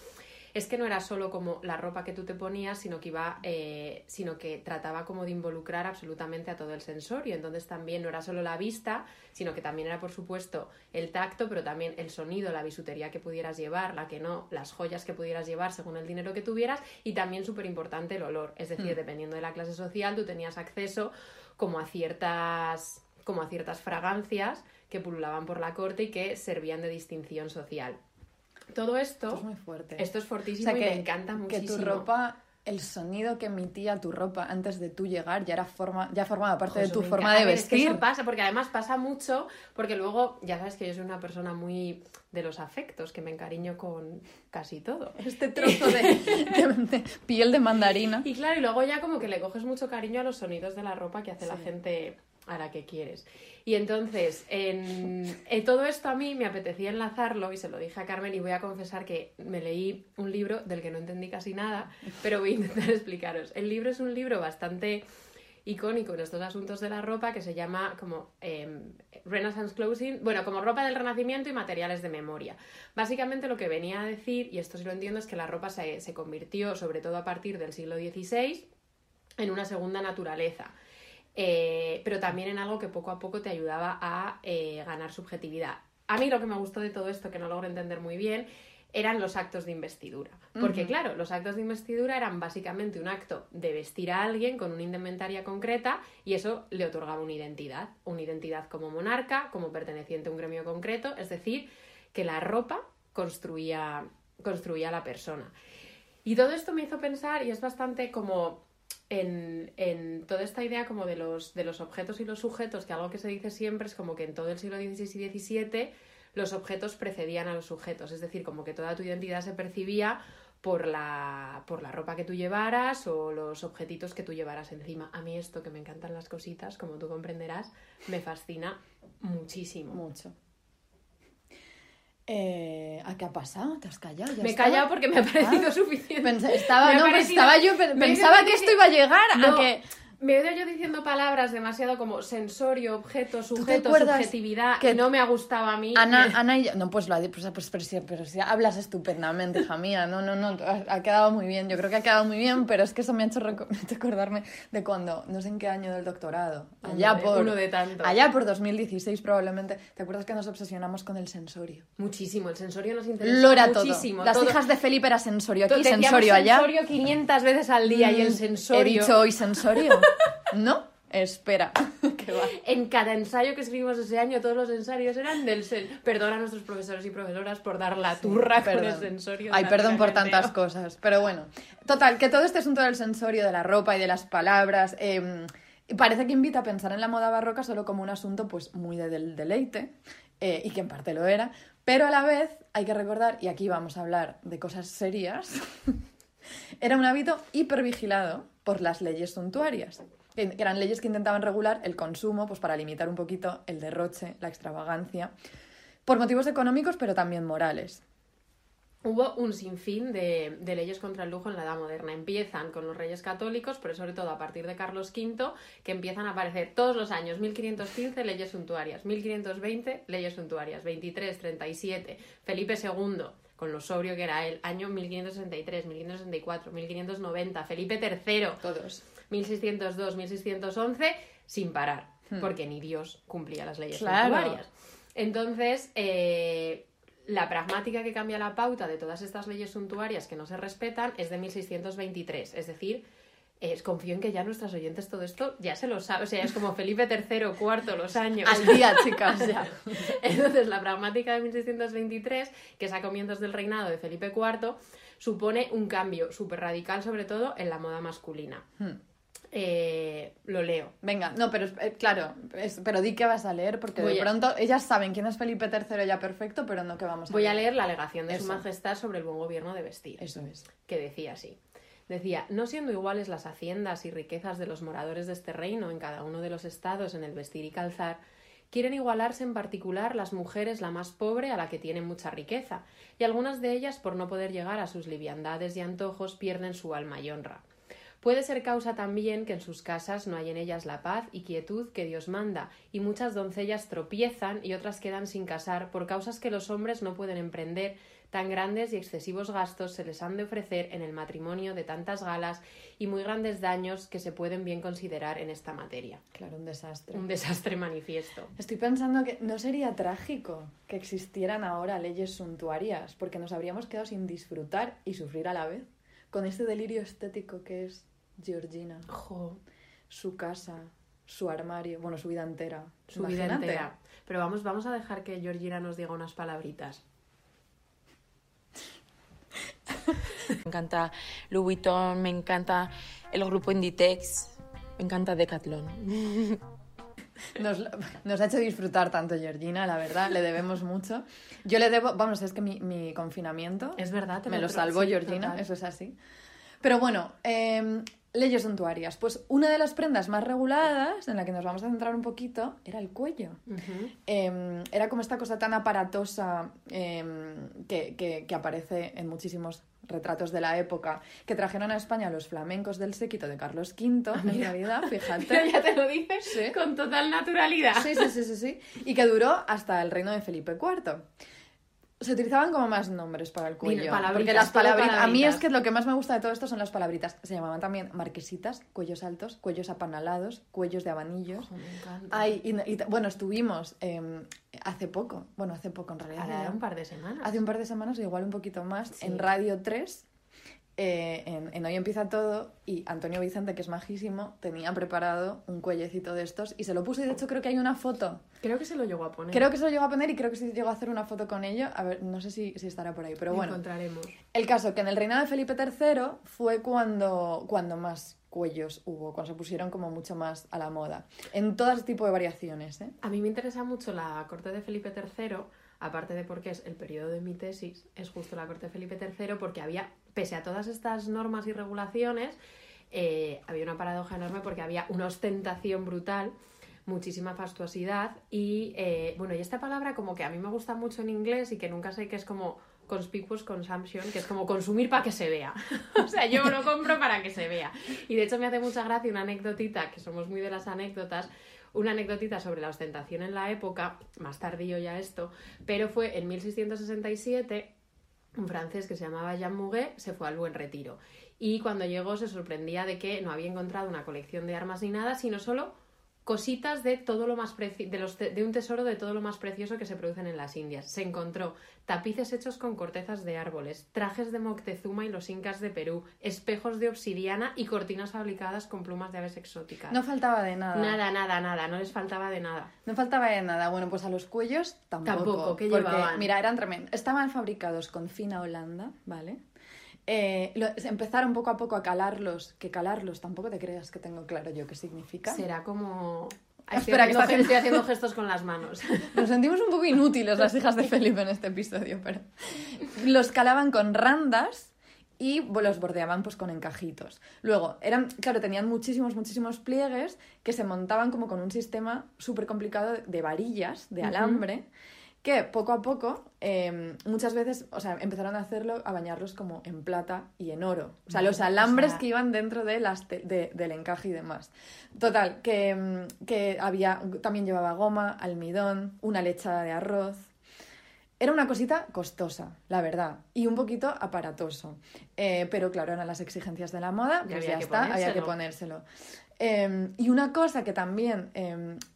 es que no era solo como la ropa que tú te ponías, sino que iba, eh, sino que trataba como de involucrar absolutamente a todo el sensorio. Entonces también no era solo la vista, sino que también era, por supuesto, el tacto, pero también el sonido, la bisutería que pudieras llevar, la que no, las joyas que pudieras llevar según el dinero que tuvieras, y también súper importante el olor. Es decir, dependiendo de la clase social, tú tenías acceso como a ciertas como a ciertas fragancias que pululaban por la corte y que servían de distinción social. Todo esto, Esto es muy fuerte. esto es O fortísimo sea, y que, me encanta que muchísimo. tu ropa, el sonido que emitía tu ropa antes de tú llegar ya era forma, ya formaba parte de tu forma de ver, es que vestir. eso pasa, porque además pasa mucho, porque luego, ya sabes que yo soy una persona muy de los afectos, que me encariño con casi todo. Este trozo de, de- de piel de mandarina. Y claro, y luego ya como que le coges mucho cariño a los sonidos de la ropa que hace la gente a la que quieres. Y entonces, en, en todo esto a mí me apetecía enlazarlo y se lo dije a Carmen y voy a confesar que me leí un libro del que no entendí casi nada, pero voy a intentar explicaros. El libro es un libro bastante icónico en estos asuntos de la ropa que se llama como eh, Renaissance Clothing, bueno, como ropa del Renacimiento y materiales de memoria. Básicamente lo que venía a decir, y esto sí lo entiendo, es que la ropa se, se convirtió, sobre todo a partir del siglo XVI, en una segunda naturaleza. Eh, pero también en algo que poco a poco te ayudaba a eh, ganar subjetividad. A mí lo que me gustó de todo esto, que no logro entender muy bien, eran los actos de investidura. Porque claro, los actos de investidura eran básicamente un acto de vestir a alguien con una indumentaria concreta y eso le otorgaba una identidad. Una identidad como monarca, como perteneciente a un gremio concreto, es decir, que la ropa construía, construía a la persona. Y todo esto me hizo pensar, y es bastante como en, en toda esta idea como de los, de los objetos y los sujetos, que algo que se dice siempre es como que en todo el siglo XVI y XVII los objetos precedían a los sujetos, es decir, como que toda tu identidad se percibía por la, por la ropa que tú llevaras o los objetitos que tú llevaras encima. A mí esto, que me encantan las cositas, como tú comprenderás, me fascina muchísimo. Mucho. Eh, ¿A qué ha pasado? ¿Te has callado? ¿Ya Me he estaba? callado porque me ha parecido Ah. suficiente. Pensa- estaba, Me ha no, parecido- estaba yo, pensaba que esto iba a llegar a No, que... Me he oído yo diciendo palabras demasiado como sensorio, objeto, sujeto, subjetividad, que no me ha gustado a mí. Ana, Me- Ana y yo... No, pues lo ha dicho, pues, pues, pero, sí, pero sí, hablas estupendamente, hija mía. No, no, no, ha, ha quedado muy bien. Yo creo que ha quedado muy bien, pero es que eso me ha hecho, reco- me ha hecho acordarme de cuando, no sé en qué año del doctorado, allá por... uno de tantos. Allá por 2016 probablemente. ¿Te acuerdas que nos obsesionamos con el sensorio? Muchísimo, el sensorio nos interesa Lo era todo. muchísimo. Las todo. hijas de Felipe era sensorio aquí, sensorio allá. sensorio 500 veces al día y el Mm, sensorio... He dicho hoy sensorio. ¿No? Espera. que va. En cada ensayo que escribimos ese año, todos los ensayos eran del sen... Perdona a nuestros profesores y profesoras por dar la turra con el Perdón. sensorio. Ay, perdón por tantas cosas. Pero bueno. Total, que todo este asunto del sensorio, de la ropa y de las palabras, eh, parece que invita a pensar en la moda barroca solo como un asunto pues muy de- del deleite, eh, y que en parte lo era, pero a la vez hay que recordar, y aquí vamos a hablar de cosas serias, era un hábito hipervigilado por las leyes suntuarias, que eran leyes que intentaban regular el consumo pues para limitar un poquito el derroche, la extravagancia, por motivos económicos pero también morales. Hubo un sinfín de, de leyes contra el lujo en la Edad Moderna. Empiezan con los reyes católicos, pero sobre todo a partir de Carlos V, que empiezan a aparecer todos los años. 1515, leyes suntuarias. 1520, leyes suntuarias. 23, 37, Felipe II, con lo sobrio que era él. Año 1563, 1564, 1590, Felipe III, Todos. 1602, 1611, sin parar, porque ni Dios cumplía las leyes Claro. suntuarias. Entonces, eh, la pragmática que cambia la pauta de todas estas leyes suntuarias que no se respetan es de 1623, es decir, es, confío en que ya nuestras oyentes todo esto ya se lo saben, o sea, es como Felipe III, cuarto, los años. Al día, chicas, ya. Entonces, la pragmática de 1623, que es a comienzos del reinado de Felipe IV, supone un cambio súper radical, sobre todo en la moda masculina. Hmm. Eh, lo leo. Venga, no, pero eh, claro, es- pero di que vas a leer, porque Voy de a- pronto ellas saben quién es Felipe III ya perfecto, pero no que vamos a Voy a leer la alegación de Eso. su majestad sobre el buen gobierno de vestir. Eso es. que decía así. Decía, no siendo iguales las haciendas y riquezas de los moradores de este reino en cada uno de los estados en el vestir y calzar, quieren igualarse en particular las mujeres la más pobre a la que tiene mucha riqueza, y algunas de ellas, por no poder llegar a sus liviandades y antojos, pierden su alma y honra. Puede ser causa también que en sus casas no hay en ellas la paz y quietud que Dios manda, y muchas doncellas tropiezan y otras quedan sin casar por causas que los hombres no pueden emprender, tan grandes y excesivos gastos se les han de ofrecer en el matrimonio de tantas galas y muy grandes daños que se pueden bien considerar en esta materia. Claro, un desastre. Un desastre manifiesto. Estoy pensando que no sería trágico que existieran ahora leyes suntuarias, porque nos habríamos quedado sin disfrutar y sufrir a la vez, con este delirio estético que es Georgina, Jo, su casa, su armario, bueno, su vida entera. su vida entera. Pero vamos, vamos a dejar que Georgina nos diga unas palabritas. Me encanta Louis Vuitton, me encanta el grupo Inditex, me encanta Decathlon. Nos, nos ha hecho disfrutar tanto Georgina, la verdad, le debemos mucho. Yo le debo, vamos, es que mi, mi confinamiento Es verdad, te me lo salvó Georgina, total. eso es así. Pero bueno, eh, leyes suntuarias. Pues una de las prendas más reguladas, en la que nos vamos a centrar un poquito, era el cuello. Eh, era como esta cosa tan aparatosa eh, que, que- que aparece en muchísimos retratos de la época que trajeron a España los flamencos del séquito de Carlos V, en realidad, fíjate. ya te lo dices Sí. con total naturalidad. Sí, sí, sí, sí, sí. Y que duró hasta el reino de Felipe IV. Se utilizaban como más nombres para el cuello. porque las palabritas. A mí es que lo que más me gusta de todo esto son las palabritas. Se llamaban también marquesitas, cuellos altos, cuellos apanalados, cuellos de abanillos. Jo, me encanta. Ay, y, y- bueno, estuvimos eh, hace poco, bueno, hace poco en realidad. Ahora ya. un par de semanas. Hace un par de semanas, igual un poquito más, Sí. en Radio 3, eh, en, en Hoy Empieza Todo, y Antonio Vicente, que es majísimo, tenía preparado un cuellecito de estos y se lo puso. Y de hecho, creo que hay una foto. Creo que se lo llegó a poner. Creo que se lo llegó a poner y creo que sí llegó a hacer una foto con ello. A ver, no sé si, si estará por ahí, pero Lo bueno. encontraremos. El caso que en el reinado de Felipe III fue cuando, cuando más cuellos hubo, cuando se pusieron como mucho más a la moda. En todo tipo de variaciones, ¿eh? A mí me interesa mucho la corte de Felipe III, aparte de porque es el periodo de mi tesis, es justo la corte de Felipe III, porque había, pese a todas estas normas y regulaciones, eh, había una paradoja enorme porque había una ostentación brutal, muchísima fastuosidad y, eh, bueno, y esta palabra como que a mí me gusta mucho en inglés y que nunca sé que es como conspicuous consumption, que es como consumir para que se vea. o sea, yo lo compro para que se vea. Y de hecho me hace mucha gracia una anecdotita, que somos muy de las anécdotas, una anecdotita sobre la ostentación en la época, más tardío ya esto, pero fue en 1667 un francés que se llamaba Jean Muguet se fue al buen retiro. Y cuando llegó se sorprendía de que no había encontrado una colección de armas ni nada, sino solo cositas de todo lo más preci- de, los de un tesoro de todo lo más precioso que se producen en las Indias. Se encontró tapices hechos con cortezas de árboles, trajes de Moctezuma y los incas de Perú, espejos de obsidiana y cortinas fabricadas con plumas de aves exóticas. No faltaba de nada. Nada, nada, nada, no les faltaba de nada. No faltaba de nada. Bueno, pues a los cuellos tampoco. Tampoco. Mira, eran tremendos. Estaban fabricados con fina Holanda, ¿vale? Eh, lo- empezaron poco a poco a calarlos, que calarlos tampoco te creas que tengo claro yo qué significa. Será como... Espera, Estoy que haciendo, haciendo- estoy haciendo gestos con las manos. Nos sentimos un poco inútiles las hijas de Felipe en este episodio, pero los calaban con randas y los bordeaban pues con encajitos. Luego, eran, claro, tenían muchísimos, muchísimos pliegues que se montaban como con un sistema súper complicado de varillas, de alambre, que poco a poco, eh, muchas veces, o sea, empezaron a hacerlo, a bañarlos como en plata y en oro. O sea, los o alambres sea- que iban dentro de las de- del encaje y demás. Total, que, mm, que había, también llevaba goma, almidón, una lechada de arroz. Era una cosita costosa, la verdad, y un poquito aparatoso. Eh, pero claro, eran las exigencias de la moda, pues ya está, había que ponérselo. Eh, y una cosa que también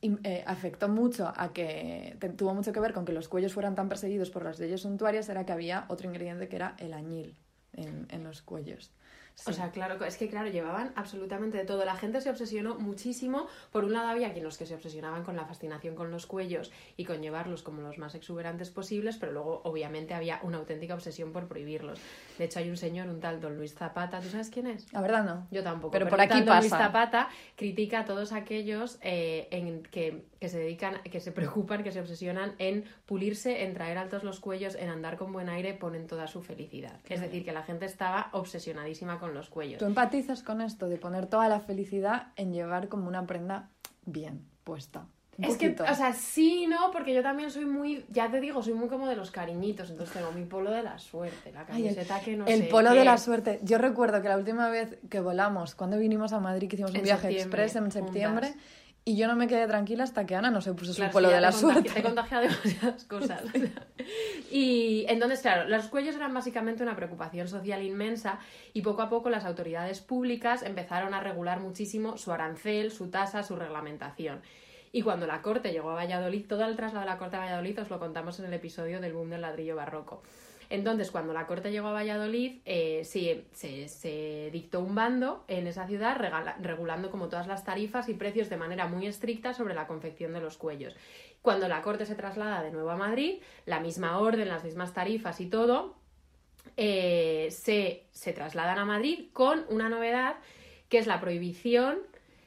im- eh, afectó mucho a que tuvo mucho que ver con que los cuellos fueran tan perseguidos por las leyes suntuarias era que había otro ingrediente que era el añil en los cuellos. Sí. O sea, claro, es que claro, llevaban absolutamente de todo. La gente se obsesionó muchísimo. Por un lado había quien los que se obsesionaban con la fascinación con los cuellos y con llevarlos como los más exuberantes posibles, pero luego obviamente había una auténtica obsesión por prohibirlos. De hecho hay un señor, un tal Don Luis Zapata, ¿tú sabes quién es? la verdad no. Yo tampoco. Pero por un aquí tal Don Luis pasa. Zapata critica a todos aquellos eh, en que, que se dedican, que se preocupan, que se obsesionan en pulirse, en traer altos los cuellos, en andar con buen aire, ponen toda su felicidad. Es decir, que la gente estaba obsesionadísima con los cuellos. ¿Tú empatizas con esto de poner toda la felicidad en llevar como una prenda bien puesta? Un Es que, o sea, sí, no, porque yo también soy muy, ya te digo, soy muy como de los cariñitos. Entonces tengo mi polo de la suerte, la Ay, el- camiseta que no el sé polo qué. de la suerte. Yo recuerdo que la última vez que volamos, cuando vinimos a Madrid, que hicimos un En viaje express en septiembre, juntas. Y yo no me quedé tranquila hasta que Ana no se puso Claro, su polo de la suerte. Te he contagiado demasiadas cosas. y entonces, claro, los cuellos eran básicamente una preocupación social inmensa y poco a poco las autoridades públicas empezaron a regular muchísimo su arancel, su tasa, su reglamentación. Y cuando la corte llegó a Valladolid, todo el traslado de la corte a Valladolid os lo contamos en el episodio del boom del ladrillo barroco. Entonces, cuando la corte llegó a Valladolid, eh, sí, se, dictó un bando en esa ciudad regulando como todas las tarifas y precios de manera muy estricta sobre la confección de los cuellos. Cuando la corte se traslada de nuevo a Madrid, la misma orden, las mismas tarifas y todo, eh, se, se trasladan a Madrid con una novedad que es la prohibición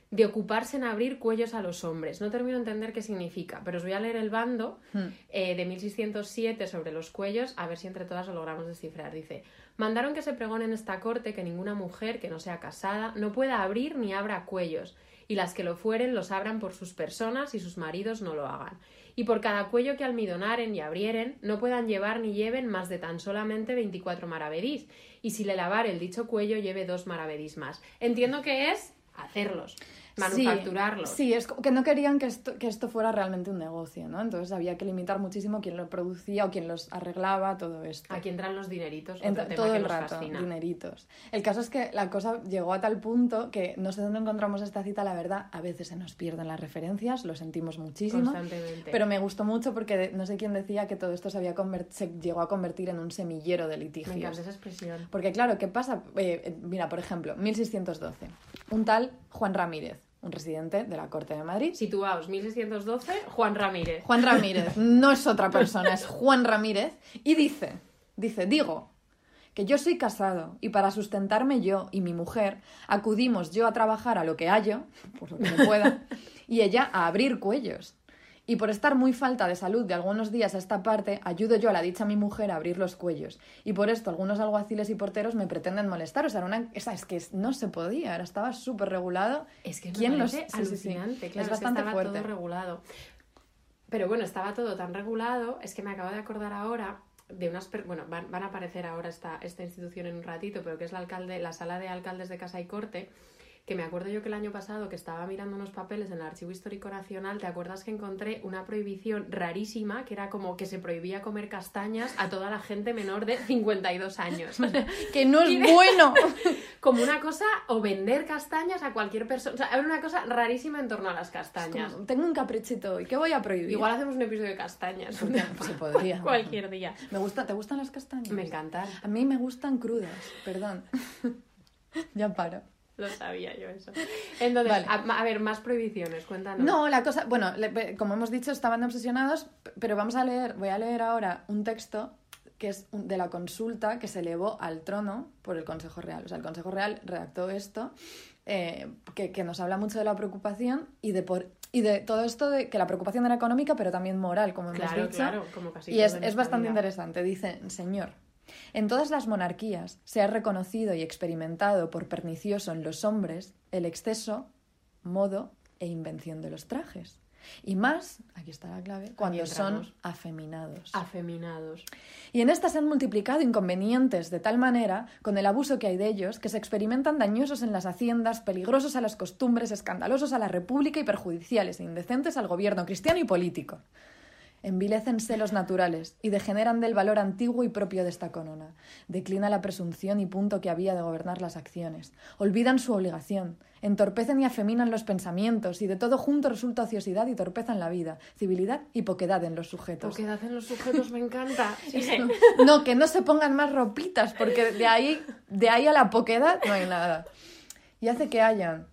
de ocuparse en abrir cuellos a los hombres. No termino de entender qué significa, pero os voy a leer el bando Hmm. eh, de 1607 sobre los cuellos, a ver si entre todas lo logramos descifrar. Dice, mandaron que se pregone en esta corte que ninguna mujer que no sea casada no pueda abrir ni abra cuellos, y las que lo fueren los abran por sus personas y sus maridos no lo hagan. Y por cada cuello que almidonaren y abrieren, no puedan llevar ni lleven más de tan solamente 24 maravedís, y si le lavar el dicho cuello lleve dos maravedís más. Entiendo que es hacerlos, manufacturarlos. Sí, sí, es que no querían que esto, que esto fuera realmente un negocio, ¿no? Entonces había que limitar muchísimo quién lo producía o quién los arreglaba, todo esto. Aquí entran los dineritos, Entra- otro tema todo que el nos rato, fascina. dineritos. El caso es que la cosa llegó a tal punto que no sé dónde encontramos esta cita, la verdad, a veces se nos pierden las referencias, lo sentimos muchísimo. Constantemente. Pero me gustó mucho porque no sé quién decía que todo esto se, había se llegó a convertir en un semillero de Me litigios. encanta esa expresión. Porque claro, ¿qué pasa? Eh, eh, mira, por ejemplo, 1612. Un tal Juan Ramírez, un residente de la Corte de Madrid. Situaos, 1612, Juan Ramírez. Juan Ramírez, no es otra persona, es Juan Ramírez. Y dice, dice, digo, que yo soy casado y para sustentarme yo y mi mujer acudimos yo a trabajar a lo que hallo, por lo que me pueda, y ella a abrir cuellos. Y por estar muy falta de salud de algunos días a esta parte, ayudo yo a la dicha mi mujer a abrir los cuellos. Y por esto algunos alguaciles y porteros me pretenden molestar. O sea, era una, esa- es que no se podía, era, estaba súper regulado. Es que ¿Quién los- parece sí, sí, sí. alucinante, Es claro, es, bastante estaba fuerte. todo regulado. Pero bueno, estaba todo tan regulado, es que me acabo de acordar ahora de unas per- bueno, van, van a aparecer ahora esta, esta institución en un ratito, pero que es la alcalde, la sala de alcaldes de Casa y Corte, que me acuerdo yo que el año pasado que estaba mirando unos papeles en el Archivo Histórico Nacional, ¿te acuerdas que encontré una prohibición rarísima que era como que se prohibía comer castañas a toda la gente menor de 52 años? ¡Que no es bueno! como una cosa o vender castañas a cualquier persona. O sea, era una cosa rarísima en torno a las castañas. como, tengo un caprichito y ¿qué voy a prohibir? Igual hacemos un episodio de castañas. se podría. Cualquier día. Me gusta, ¿Te gustan las castañas? Me encantan. A mí me gustan crudas, perdón. ya paro. Lo sabía yo eso. Entonces, Vale. a, a ver, más prohibiciones, cuéntanos. No, la cosa, bueno, le- como hemos dicho, estaban obsesionados, pero vamos a leer, voy a leer ahora un texto que es de la consulta que se elevó al trono por el Consejo Real. O sea, el Consejo Real redactó esto, eh, que, que nos habla mucho de la preocupación y de, por, y de todo esto de que la preocupación era económica, pero también moral, como hemos Claro, dicho. claro, como casi Y es, es bastante vida. interesante. Dice, señor, en todas las monarquías se ha reconocido y experimentado por pernicioso en los hombres el exceso, modo e invención de los trajes. Y más, aquí está la clave, cuando son afeminados. Afeminados. Y en estas se han multiplicado inconvenientes de tal manera, con el abuso que hay de ellos, que se experimentan dañosos en las haciendas, peligrosos a las costumbres, escandalosos a la república y perjudiciales e indecentes al gobierno cristiano y político. Envilécense los naturales y degeneran del valor antiguo y propio de esta corona. Declina la presunción y punto que había de gobernar las acciones. Olvidan su obligación. Entorpecen y afeminan los pensamientos y de todo junto resulta ociosidad y torpeza en la vida, civilidad y poquedad en los sujetos. Poquedad en los sujetos me encanta. Sigue. No, que no se pongan más ropitas, porque de ahí, de ahí a la poquedad no hay nada. Y hace que hayan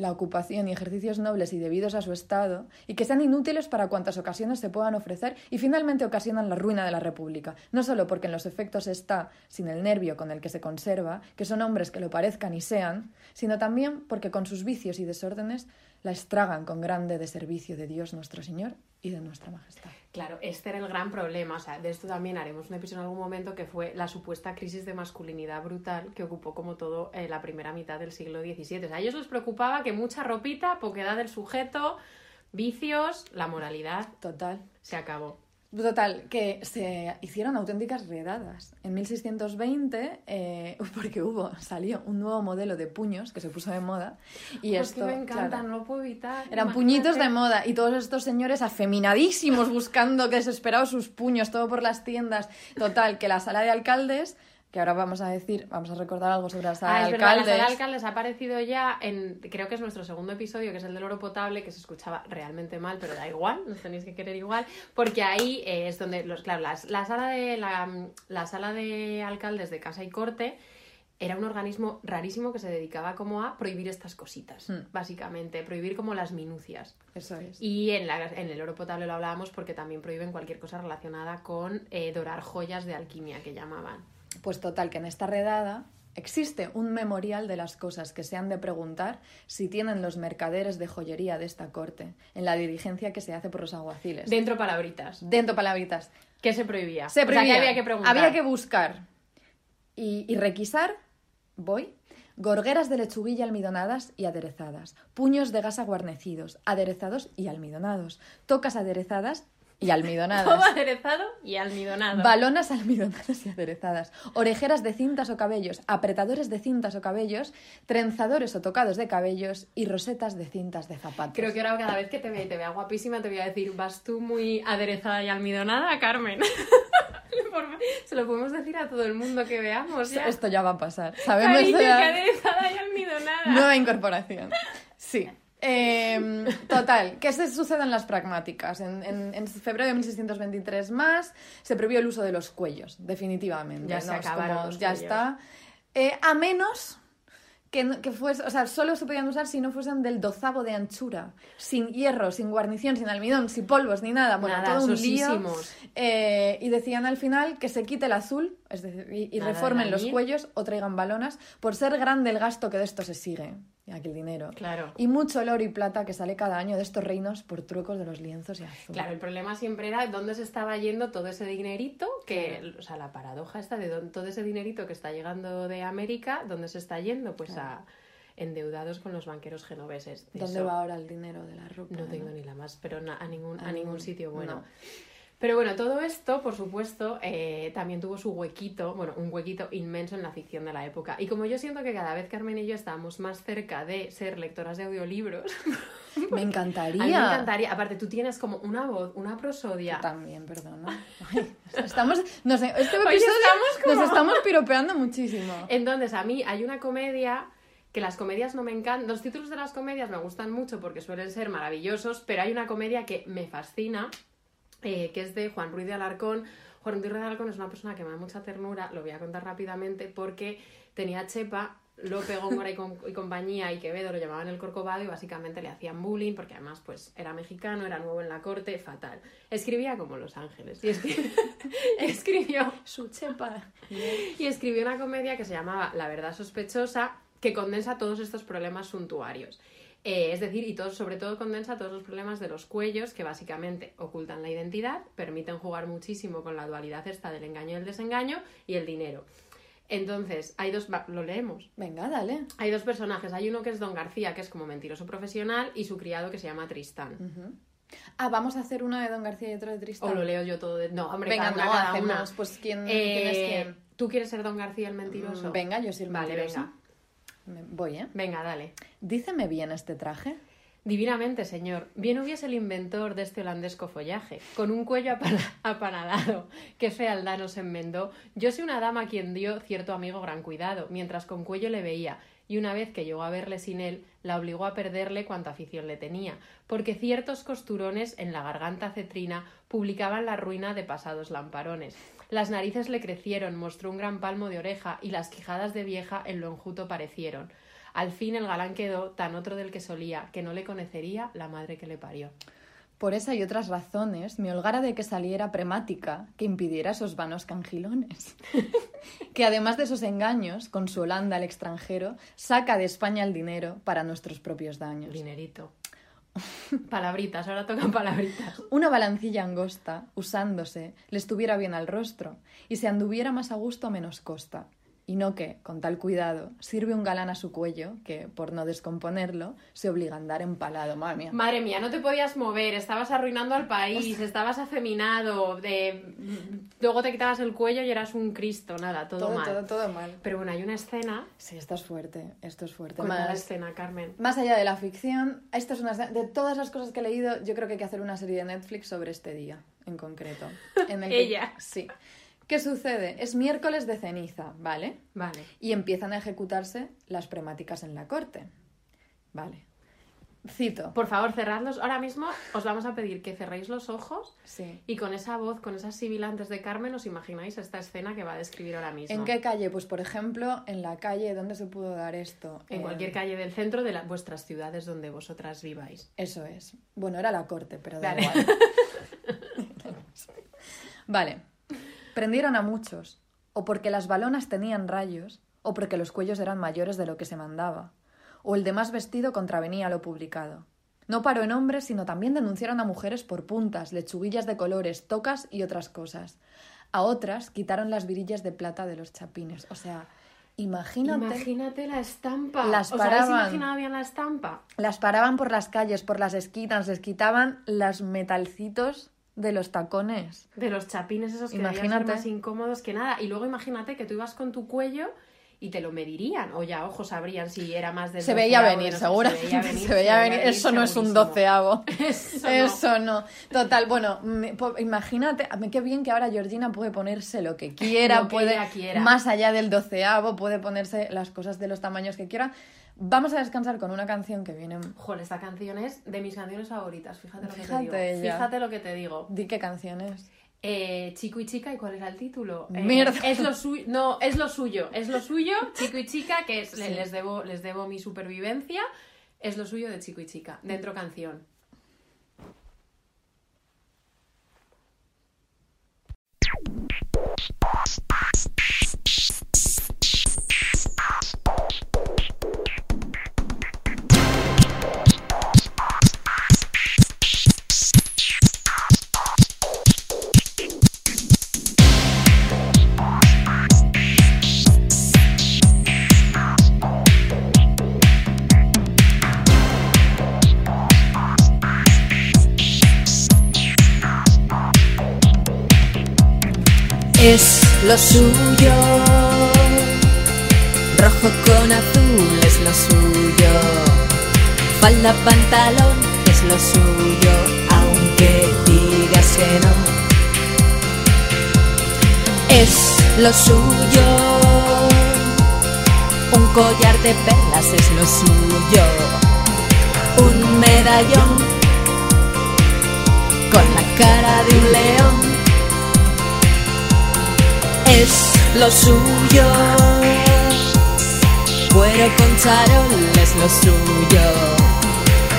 la ocupación y ejercicios nobles y debidos a su estado, y que sean inútiles para cuantas ocasiones se puedan ofrecer, y finalmente ocasionan la ruina de la República, no solo porque en los efectos está, sin el nervio con el que se conserva, que son hombres que lo parezcan y sean, sino también porque con sus vicios y desórdenes la estragan con grande deservicio de Dios nuestro Señor y de nuestra Majestad. Claro, este era el gran problema. O sea, de esto también haremos un episodio en algún momento que fue la supuesta crisis de masculinidad brutal que ocupó como todo eh, la primera mitad del siglo XVII. O sea, a ellos les preocupaba que mucha ropita, poquedad del sujeto, vicios, la moralidad. Total. Se acabó. Total, que se hicieron auténticas redadas. En 1620, eh, porque hubo, salió un nuevo modelo de puños que se puso de moda. Y Pues esto, que me encanta, claro, no lo puedo evitar. eran Imagínate. puñitos de moda y todos estos señores afeminadísimos buscando desesperados sus puños, todo por las tiendas. Total, que la sala de alcaldes, que ahora vamos a decir, vamos a recordar algo sobre la sala Ah, de es verdad, la alcaldes. sala de alcaldes ha aparecido ya en, creo que es nuestro segundo episodio, que es el del oro potable, que se escuchaba realmente mal, pero da igual, nos tenéis que querer igual, porque ahí eh, es donde, los, claro, las- la, sala de, la, la sala de alcaldes de Casa y Corte era un organismo rarísimo que se dedicaba como a prohibir estas cositas, Hmm. básicamente, prohibir como las minucias. Eso es. Y en, la- en el oro potable lo hablábamos porque también prohíben cualquier cosa relacionada con eh, dorar joyas de alquimia, que llamaban. Pues total, que en esta redada existe un memorial de las cosas que se han de preguntar si tienen los mercaderes de joyería de esta corte, en la dirigencia que se hace por los alguaciles. Dentro palabritas. Dentro palabritas. ¿Qué se prohibía? Se O sea, que prohibía. había que preguntar. Había que buscar y, y requisar, voy, gorgueras de lechuguilla almidonadas y aderezadas, puños de gasa guarnecidos, aderezados y almidonados, tocas aderezadas y Todo almidonadas. aderezado y almidonado. Balonas almidonadas y aderezadas, orejeras de cintas o cabellos, apretadores de cintas o cabellos, trenzadores o tocados de cabellos y rosetas de cintas de zapatos. Creo que ahora cada vez que te vea y te vea guapísima te voy a decir, vas tú muy aderezada y almidonada, Carmen. Se lo podemos decir a todo el mundo que veamos. ya. Esto ya va a pasar. Sabemos Cariño, ya- que aderezada y almidonada. Nueva incorporación. Sí. Eh, total, ¿qué se sucede en las pragmáticas? En, en- en febrero de 1623 más se prohibió el uso de los cuellos, definitivamente. Ya se acabaron como, los ya cuellos. está. Eh, a menos que, que fuese, o sea, solo se podían usar si no fuesen del dozavo de anchura, sin hierro, sin guarnición, sin almidón, sin polvos ni nada. Bueno, Nada, todo un lío. Eh, y decían al final que se quite el azul, es decir, y, y reformen los cuellos o traigan balonas, por ser grande el gasto que de esto se sigue, y aquí el dinero. Claro. Y mucho el oro y plata que sale cada año de estos reinos por trucos de los lienzos y azul. Claro, el problema siempre era dónde se estaba yendo todo ese dinerito, que, o sea, la paradoja está de dónde- todo ese dinerito que está llegando de América, ¿dónde se está yendo? Pues a endeudados con los banqueros genoveses. De ¿Dónde eso va ahora el dinero de la ropa? No tengo ni la más, pero na- a ningún, a A ningún ningún- sitio bueno. no. Pero bueno, todo esto, por supuesto, eh, también tuvo su huequito, bueno, un huequito inmenso en la ficción de la época. Y como yo siento que cada vez Carmen y yo estábamos más cerca de ser lectoras de audiolibros, Me encantaría. a mí me encantaría. Aparte, tú tienes como una voz, una prosodia. También, perdona. Ay, estamos, no sé, este episodio estamos como- nos estamos piropeando muchísimo. Entonces, a mí hay una comedia que las comedias no me encantan. Los títulos de las comedias me gustan mucho porque suelen ser maravillosos, pero hay una comedia que me fascina, eh, que es de Juan Ruiz de Alarcón. Juan Ruiz de Alarcón es una persona que me da mucha ternura, lo voy a contar rápidamente, porque tenía Chepa, Lope Góngora y, com- y compañía y Quevedo lo llamaban el Corcovado y básicamente le hacían bullying porque además pues era mexicano, era nuevo en la corte, fatal. Escribía como Los Ángeles y escri- escribió Su chepa. y escribió una comedia que se llamaba La verdad sospechosa, que condensa todos estos problemas suntuarios. Eh, es decir, y todo, sobre todo condensa todos los problemas de los cuellos, que básicamente ocultan la identidad, permiten jugar muchísimo con la dualidad esta del engaño y el desengaño, y el dinero. Entonces, hay dos, lo leemos. Venga, dale. Hay dos personajes. Hay uno que es Don García, que es como mentiroso profesional, y su criado que se llama Tristán. Ah, vamos a hacer una de Don García y otra de Tristán. O lo leo yo todo de... No, hombre, Venga, cada una, no, cada hacemos, una. pues ¿quién, Eh, quién es quién? ¿Tú quieres ser Don García el mentiroso? Venga, yo soy el Vale, mentiroso. venga. Voy, ¿eh? Venga, dale. Díceme bien este traje. Divinamente, señor. Bien hubiese el inventor de este holandesco follaje, con un cuello apana- apanalado, que fealdad nos enmendó. Yo soy una dama a quien dio cierto amigo gran cuidado, mientras con cuello le veía, y una vez que llegó a verle sin él, la obligó a perderle cuanta afición le tenía, porque ciertos costurones en la garganta cetrina publicaban la ruina de pasados lamparones. Las narices le crecieron, mostró un gran palmo de oreja, y las quijadas de vieja en lo enjuto parecieron. Al fin el galán quedó tan otro del que solía, que no le conocería la madre que le parió. Por esa y otras razones, me holgara de que saliera premática que impidiera esos vanos cangilones. que además de esos engaños, con su Holanda al extranjero, saca de España el dinero para nuestros propios daños. Dinerito. Palabritas, ahora tocan palabritas. Una balancilla angosta, usándose, le estuviera bien al rostro, y se anduviera más a gusto a menos costa. Y no que, con tal cuidado, sirve un galán a su cuello, que, por no descomponerlo, se obliga a andar empalado. Madre mía. Madre mía, no te podías mover, estabas arruinando al país, estabas afeminado, de... luego te quitabas el cuello y eras un Cristo, nada, todo, todo, mal. todo, todo mal. Pero bueno, hay una escena. Sí, esto es fuerte, esto es fuerte. Cuenta la Más, escena, Carmen. más allá de la ficción, esto es una de todas las cosas que he leído, yo creo que hay que hacer una serie de Netflix sobre este día, en concreto. En el que- Ella. Sí. ¿Qué sucede? Es miércoles de ceniza, ¿vale? Vale. y empiezan a ejecutarse las premáticas en la corte. Vale. Cito. Por favor, cerradlos. Ahora mismo os vamos a pedir que cerréis los ojos Sí. y con esa voz, con esas sibilantes de Carmen, os imagináis esta escena que va a describir ahora mismo. ¿En qué calle? Pues por ejemplo, en la calle, ¿dónde se pudo dar esto? En Eh, cualquier calle del centro de la- vuestras ciudades donde vosotras viváis. Eso es. Bueno, era la corte, pero da Vale. igual. vale. Prendieron a muchos, o porque las balonas tenían rayos, o porque los cuellos eran mayores de lo que se mandaba, o el de más vestido contravenía lo publicado. No paró en hombres, sino también denunciaron a mujeres por puntas, lechuguillas de colores, tocas y otras cosas. A otras quitaron las virillas de plata de los chapines. O sea, imagínate. Imagínate la estampa. Las ¿Os habéis paraban. imaginado bien la estampa? Las paraban por las calles, por las esquinas, les quitaban los metalcitos de los tacones. De los chapines esos que Imagínate. más incómodos que nada. Y luego imagínate que tú ibas con tu cuello y te lo medirían. O ya, ojos sabrían si era más de Se veía venir, seguro. Se veía venir. Eso no es un doceavo. Eso no. Eso no. Total, bueno, me- po- imagínate, a mí qué bien que ahora Georgina puede ponerse lo que quiera, Lo que puede, quiera. más allá del doceavo, puede ponerse las cosas de los tamaños que quiera. Vamos a descansar con una canción que viene. Joder, esta canción es de mis canciones favoritas. Fíjate lo que te digo. Fíjate lo que te digo. Di qué canción es. Eh, chico y chica, ¿y cuál era el título? Eh, Mierda. Es lo suyo. No, es lo suyo. Es lo suyo, chico y chica, que es, Sí. les, debo, les debo mi supervivencia. Es lo suyo de chico y chica. Dentro canción. Es lo suyo. Rojo con azul es lo suyo. Falda, pantalón es lo suyo, aunque digas que no. Es lo suyo. Un collar de perlas es lo suyo. Un medallón con la cara de un león es lo suyo. Cuero con charol es lo suyo.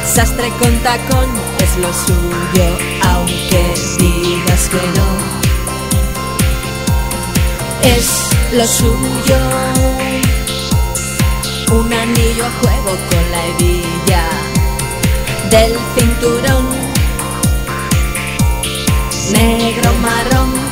Sastre con tacón es lo suyo, aunque digas que no. Es lo suyo. Un anillo a juego con la hebilla del cinturón. Negro marrón.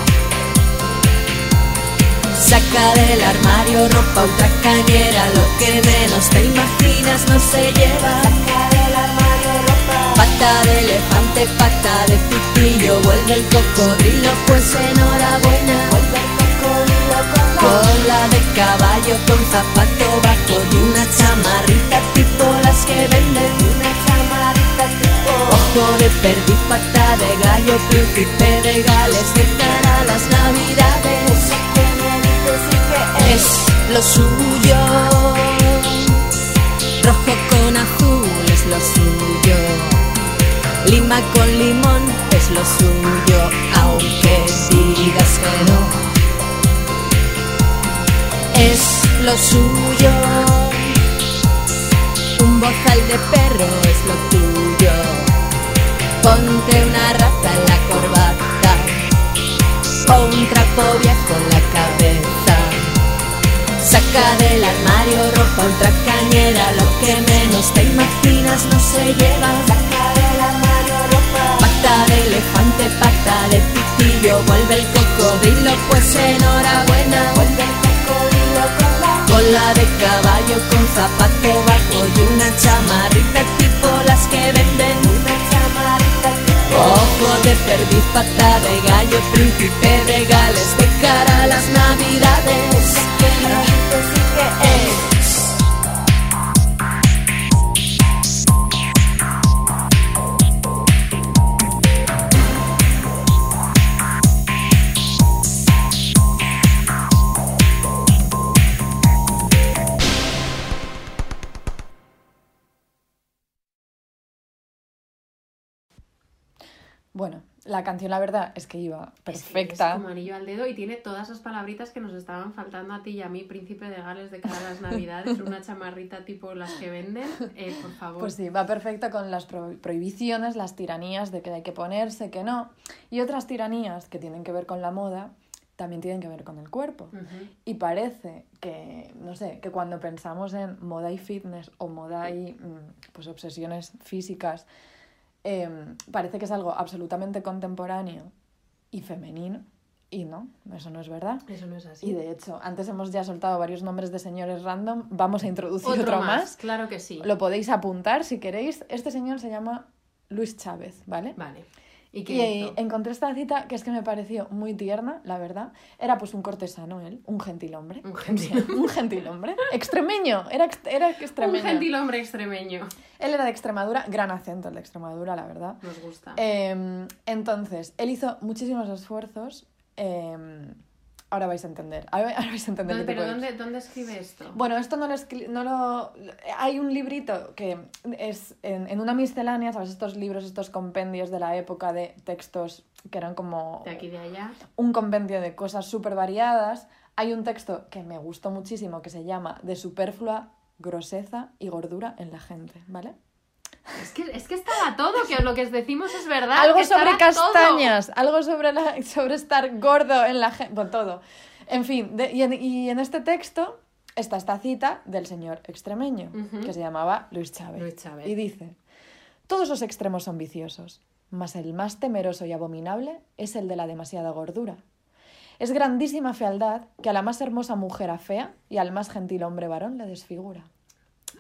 Saca del armario ropa cañera lo que menos te imaginas no se lleva. Saca del armario ropa. Pata de elefante, pata de pitillo, vuelve el cocodrilo, pues enhorabuena. Vuelve el cocodrilo con la... Cola de caballo con zapato bajo y una chamarrita tipo las que venden. Una chamarrita tipo. Ojo de perdiz, pata de gallo, príncipe de Gales, que cara las navidades. Es lo suyo. Rojo con azul es lo suyo. Lima con limón es lo suyo, aunque digas que no. Es lo suyo. Un bozal de perro es lo tuyo. Ponte una rata en la corbata trapo viejo en la cabeza. Saca del armario ropa ultra cañera, lo que menos te imaginas no se lleva. Saca del armario ropa. Pata de elefante, pata de pitillo, vuelve el cocodrilo, pues enhorabuena. Vuelve el cocodrilo con la cola de caballo, con zapato bajo y una chamarrita tipo las que venden. Una. Ojo de perdiz, pata de gallo, príncipe de Gales, de cara a las navidades. Es Bueno, la canción la verdad es que iba Es que Es perfecta. como anillo al dedo y tiene todas esas palabritas que nos estaban faltando a ti y a mí, príncipe de Gales de cara a las navidades, una chamarrita tipo las que venden. Eh, por favor. Pues sí, va perfecta con las pro- prohibiciones, las tiranías de que hay que ponerse, que no. Y otras tiranías que tienen que ver con la moda, también tienen que ver con el cuerpo. Y parece que, no sé, que cuando pensamos en moda y fitness o moda y mm, pues obsesiones físicas, em, parece que es algo absolutamente contemporáneo y femenino. Y no, eso no es verdad. Eso no es así. Y de hecho, antes hemos ya soltado varios nombres de señores random, vamos a introducir otro, Otro más. más, claro que sí. Lo podéis apuntar si queréis. Este señor se llama Luis Chávez, ¿vale? Vale. ¿Y qué Y ahí hizo? encontré esta cita que es que me pareció muy tierna, la verdad. Era pues un cortesano él, un gentilhombre. Un O sea, gentil- un gentilhombre. Extremeño, era, era Un extremeño. gentilhombre extremeño. Él era de Extremadura, gran acento el de Extremadura, la verdad. Nos gusta. Eh, entonces, él hizo muchísimos esfuerzos. eh, ahora vais a entender. Ahora vais a entender ¿Dónde- qué tipo ¿Pero de- dónde, dónde escribe esto? Bueno, esto no lo, no lo... Hay un librito que es en, en una miscelánea, ¿sabes? Estos libros, estos compendios de la época de textos que eran como De aquí y de allá. un compendio de cosas súper variadas. Hay un texto que me gustó muchísimo que se llama De superflua groseza y gordura en la gente, ¿vale? Es que, es que estaba todo, que lo que os decimos es verdad. algo que sobre estaba todo. castañas, algo sobre, la, sobre estar gordo en la gente, bueno, todo. En fin, de- y, en, y en este texto está esta cita del señor extremeño, que se llamaba Luis Chávez. Luis Chávez. Y dice, todos los extremos son viciosos, mas el más temeroso y abominable es el de la demasiada gordura. Es grandísima fealdad que a la más hermosa mujer afea y al más gentil hombre varón le desfigura.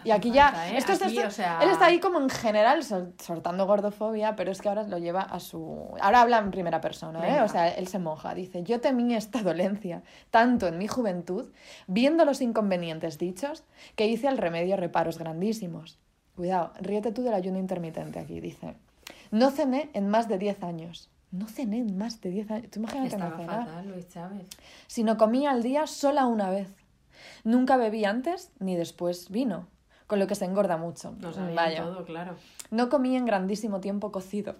Y aquí ya, ¿eh? esto es Aquí, esto- o sea- él está ahí como en general sol- soltando gordofobia, pero es que ahora lo lleva a su... Ahora habla en primera persona, ¿eh? Venga. O sea, él se moja, dice, yo temí esta dolencia, tanto en mi juventud, viendo los inconvenientes dichos, que hice al remedio reparos grandísimos. Cuidado, ríete tú del ayuno intermitente aquí, dice. No cené en más de 10 años. No cené en más de 10 años. Tú imagínate no Estaba cenar fatal, Luis Chávez. sino comía al día sola una vez. Nunca bebí antes ni después vino, con lo que se engorda mucho. Lo sabían Vaya. todo, claro. No comí en grandísimo tiempo cocido.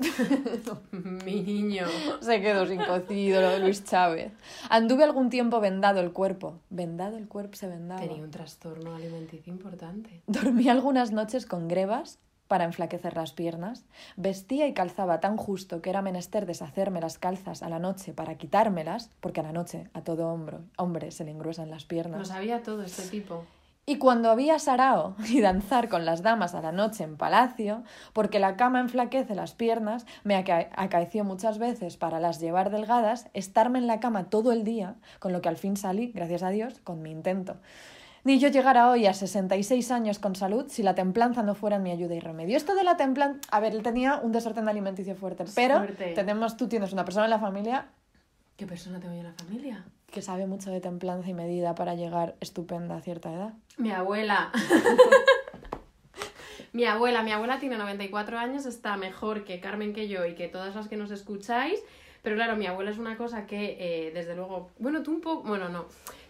Mi niño. se quedó sin cocido lo de Luis Chávez. Anduve algún tiempo vendado el cuerpo. Vendado el cuerpo se vendaba. Tenía un trastorno alimenticio importante. Dormí algunas noches con grebas para enflaquecer las piernas. Vestía y calzaba tan justo que era menester deshacerme las calzas a la noche para quitármelas, porque a la noche a todo hombro, hombre se le engruesan las piernas. Lo sabía todo este tipo. Y cuando había sarao y danzar con las damas a la noche en palacio, porque la cama enflaquece las piernas, me aca- acaeció muchas veces para las llevar delgadas, estarme en la cama todo el día, con lo que al fin salí, gracias a Dios, con mi intento. Ni yo llegara hoy a 66 años con salud si la templanza no fuera mi ayuda y remedio. Esto de la templanza... A ver, él tenía un desorden alimenticio fuerte, pero tenemos, tú tienes una persona en la familia ¿Qué persona tengo yo en la familia? Que sabe mucho de templanza y medida para llegar estupenda a cierta edad. Mi abuela. Mi abuela, mi abuela tiene 94 años, está mejor que Carmen que yo y que todas las que nos escucháis. Pero claro, mi abuela es una cosa que, eh, desde luego, bueno, tú un poco, bueno, no,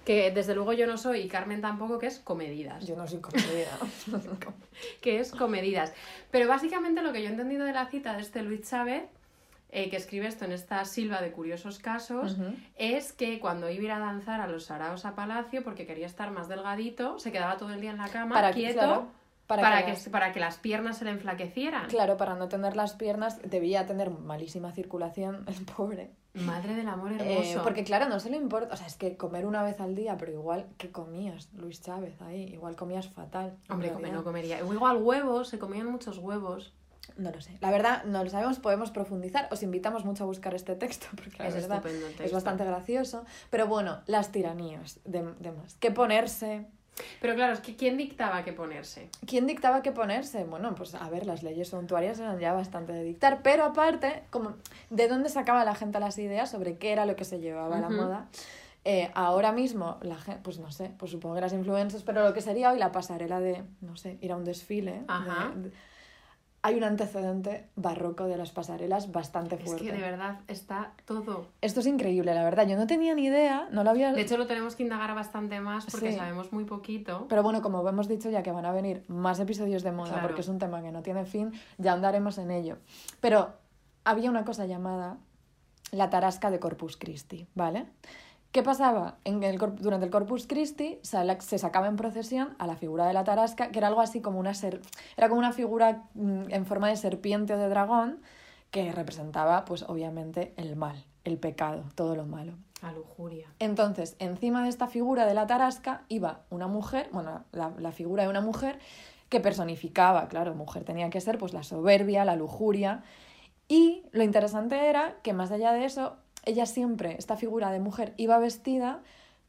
que desde luego yo no soy y Carmen tampoco, que es comedidas. Yo no soy comedida. que es comedidas. Pero básicamente lo que yo he entendido de la cita de este Luis Chávez, eh, que escribe esto en esta silva de curiosos casos, es que cuando iba a ir a danzar a los saraos a Palacio, porque quería estar más delgadito, se quedaba todo el día en la cama, Para- quieto, claro, para, para que, que- para que las piernas se le enflaquecieran. Claro, para no tener las piernas debía tener malísima circulación el pobre. Madre del amor Eh, hermoso. porque claro, no se le importa, o sea, es que comer una vez al día, pero igual que comías, Luis Chávez, ahí, igual comías fatal. Hombre, come- no comería. Igual huevos, se comían muchos huevos. No lo sé. La verdad, no lo sabemos, podemos profundizar. Os invitamos mucho a buscar este texto, porque la Es verdad es bastante gracioso. Pero bueno, las tiranías de, de más. ¿Qué ponerse? Pero claro, es que ¿quién dictaba qué ponerse? ¿Quién dictaba qué ponerse? Bueno, pues a ver, las leyes suntuarias eran ya bastante de dictar, pero aparte, como ¿de dónde sacaba la gente las ideas sobre qué era lo que se llevaba a la moda? Eh, ahora mismo, la gente, pues no sé, pues supongo que las influencers, pero lo que sería hoy la pasarela de, no sé, ir a un desfile. Ajá. de- de- hay un antecedente barroco de las pasarelas bastante Es fuerte. que de verdad está todo. Esto es increíble, la verdad. Yo no tenía ni idea, no lo había... De hecho, lo tenemos que indagar bastante más porque Sí. sabemos muy poquito. Pero bueno, como hemos dicho ya que van a venir más episodios de moda, Claro. porque es un tema que no tiene fin, ya andaremos en ello. Pero había una cosa llamada la tarasca de Corpus Christi, ¿vale? ¿Qué pasaba? En el, durante el Corpus Christi se sacaba en procesión a la figura de la tarasca, que era algo así como una ser... era como una figura mm, en forma de serpiente o de dragón que representaba, pues obviamente, el mal, el pecado, todo lo malo. La lujuria. Entonces, encima de esta figura de la tarasca iba una mujer, bueno, la, la figura de una mujer que personificaba, claro, mujer tenía que ser pues la soberbia, la lujuria. Y lo interesante era que más allá de eso, ella siempre, esta figura de mujer, iba vestida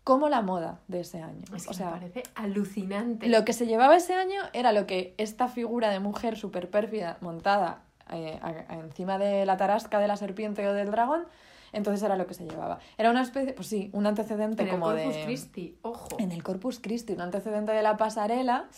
como la moda de ese año. Es que o sea, me parece alucinante. lo que se llevaba ese año era lo que esta figura de mujer súper pérfida montada eh, a- a- encima de la tarasca de la serpiente o del dragón, entonces era lo que se llevaba. Era una especie, pues sí, un antecedente en el como Corpus de... Christi, ojo. En el Corpus Christi, un antecedente de la pasarela,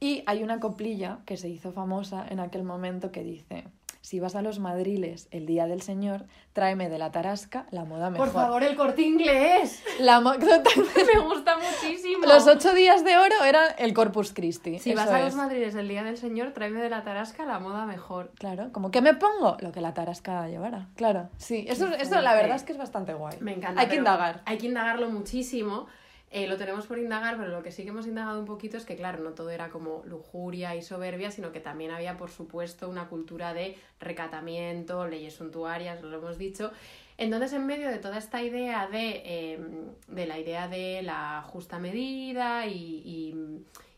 y hay una coplilla que se hizo famosa en aquel momento que dice, si vas a los madriles el día del Señor, tráeme de la tarasca la moda mejor. Por favor, el corte inglés. La totalmente. Me gusta muchísimo. Los ocho días de oro eran el Corpus Christi. Si vas a los es. Madrides el día del Señor, tráeme de la tarasca la moda mejor. Claro, como que me pongo lo que la tarasca llevara. Claro, sí, eso, eso la verdad es que es bastante guay. Me encanta. Hay que indagar. Hay que indagarlo muchísimo. Eh, lo tenemos por indagar, pero lo que sí que hemos indagado un poquito es que, claro, no todo era como lujuria y soberbia, sino que también había, por supuesto, una cultura de recatamiento, leyes suntuarias, lo hemos dicho. Entonces, en medio de toda esta idea de, eh, de la idea de la justa medida y,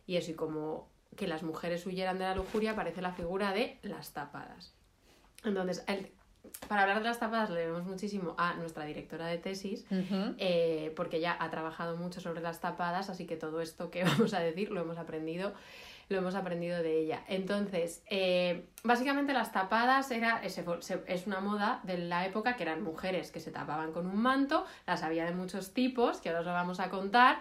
y eso, y como que las mujeres huyeran de la lujuria, aparece la figura de las tapadas. Entonces, el- para hablar de las tapadas le debemos muchísimo a nuestra directora de tesis, eh, porque ella ha trabajado mucho sobre las tapadas, así que todo esto que vamos a decir lo hemos aprendido, lo hemos aprendido de ella. Entonces, eh, básicamente las tapadas era, se- es una moda de la época que eran mujeres que se tapaban con un manto, las había de muchos tipos, que ahora os lo vamos a contar,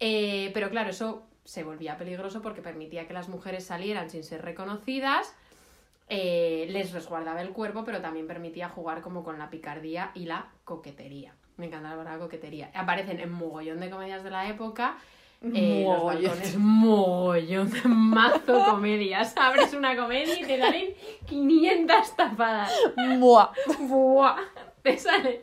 eh, pero claro, eso se volvía peligroso porque permitía que las mujeres salieran sin ser reconocidas, eh, les resguardaba el cuerpo, pero también permitía jugar como con la picardía y la coquetería. Me encanta la palabra coquetería. Aparecen en mogollón de comedias de la época. Eh, los Mogollón. balcones, mogollón de mazo comedias. Abres una comedia y te salen 500 tapadas. Buah. ¡Buah! Te sale.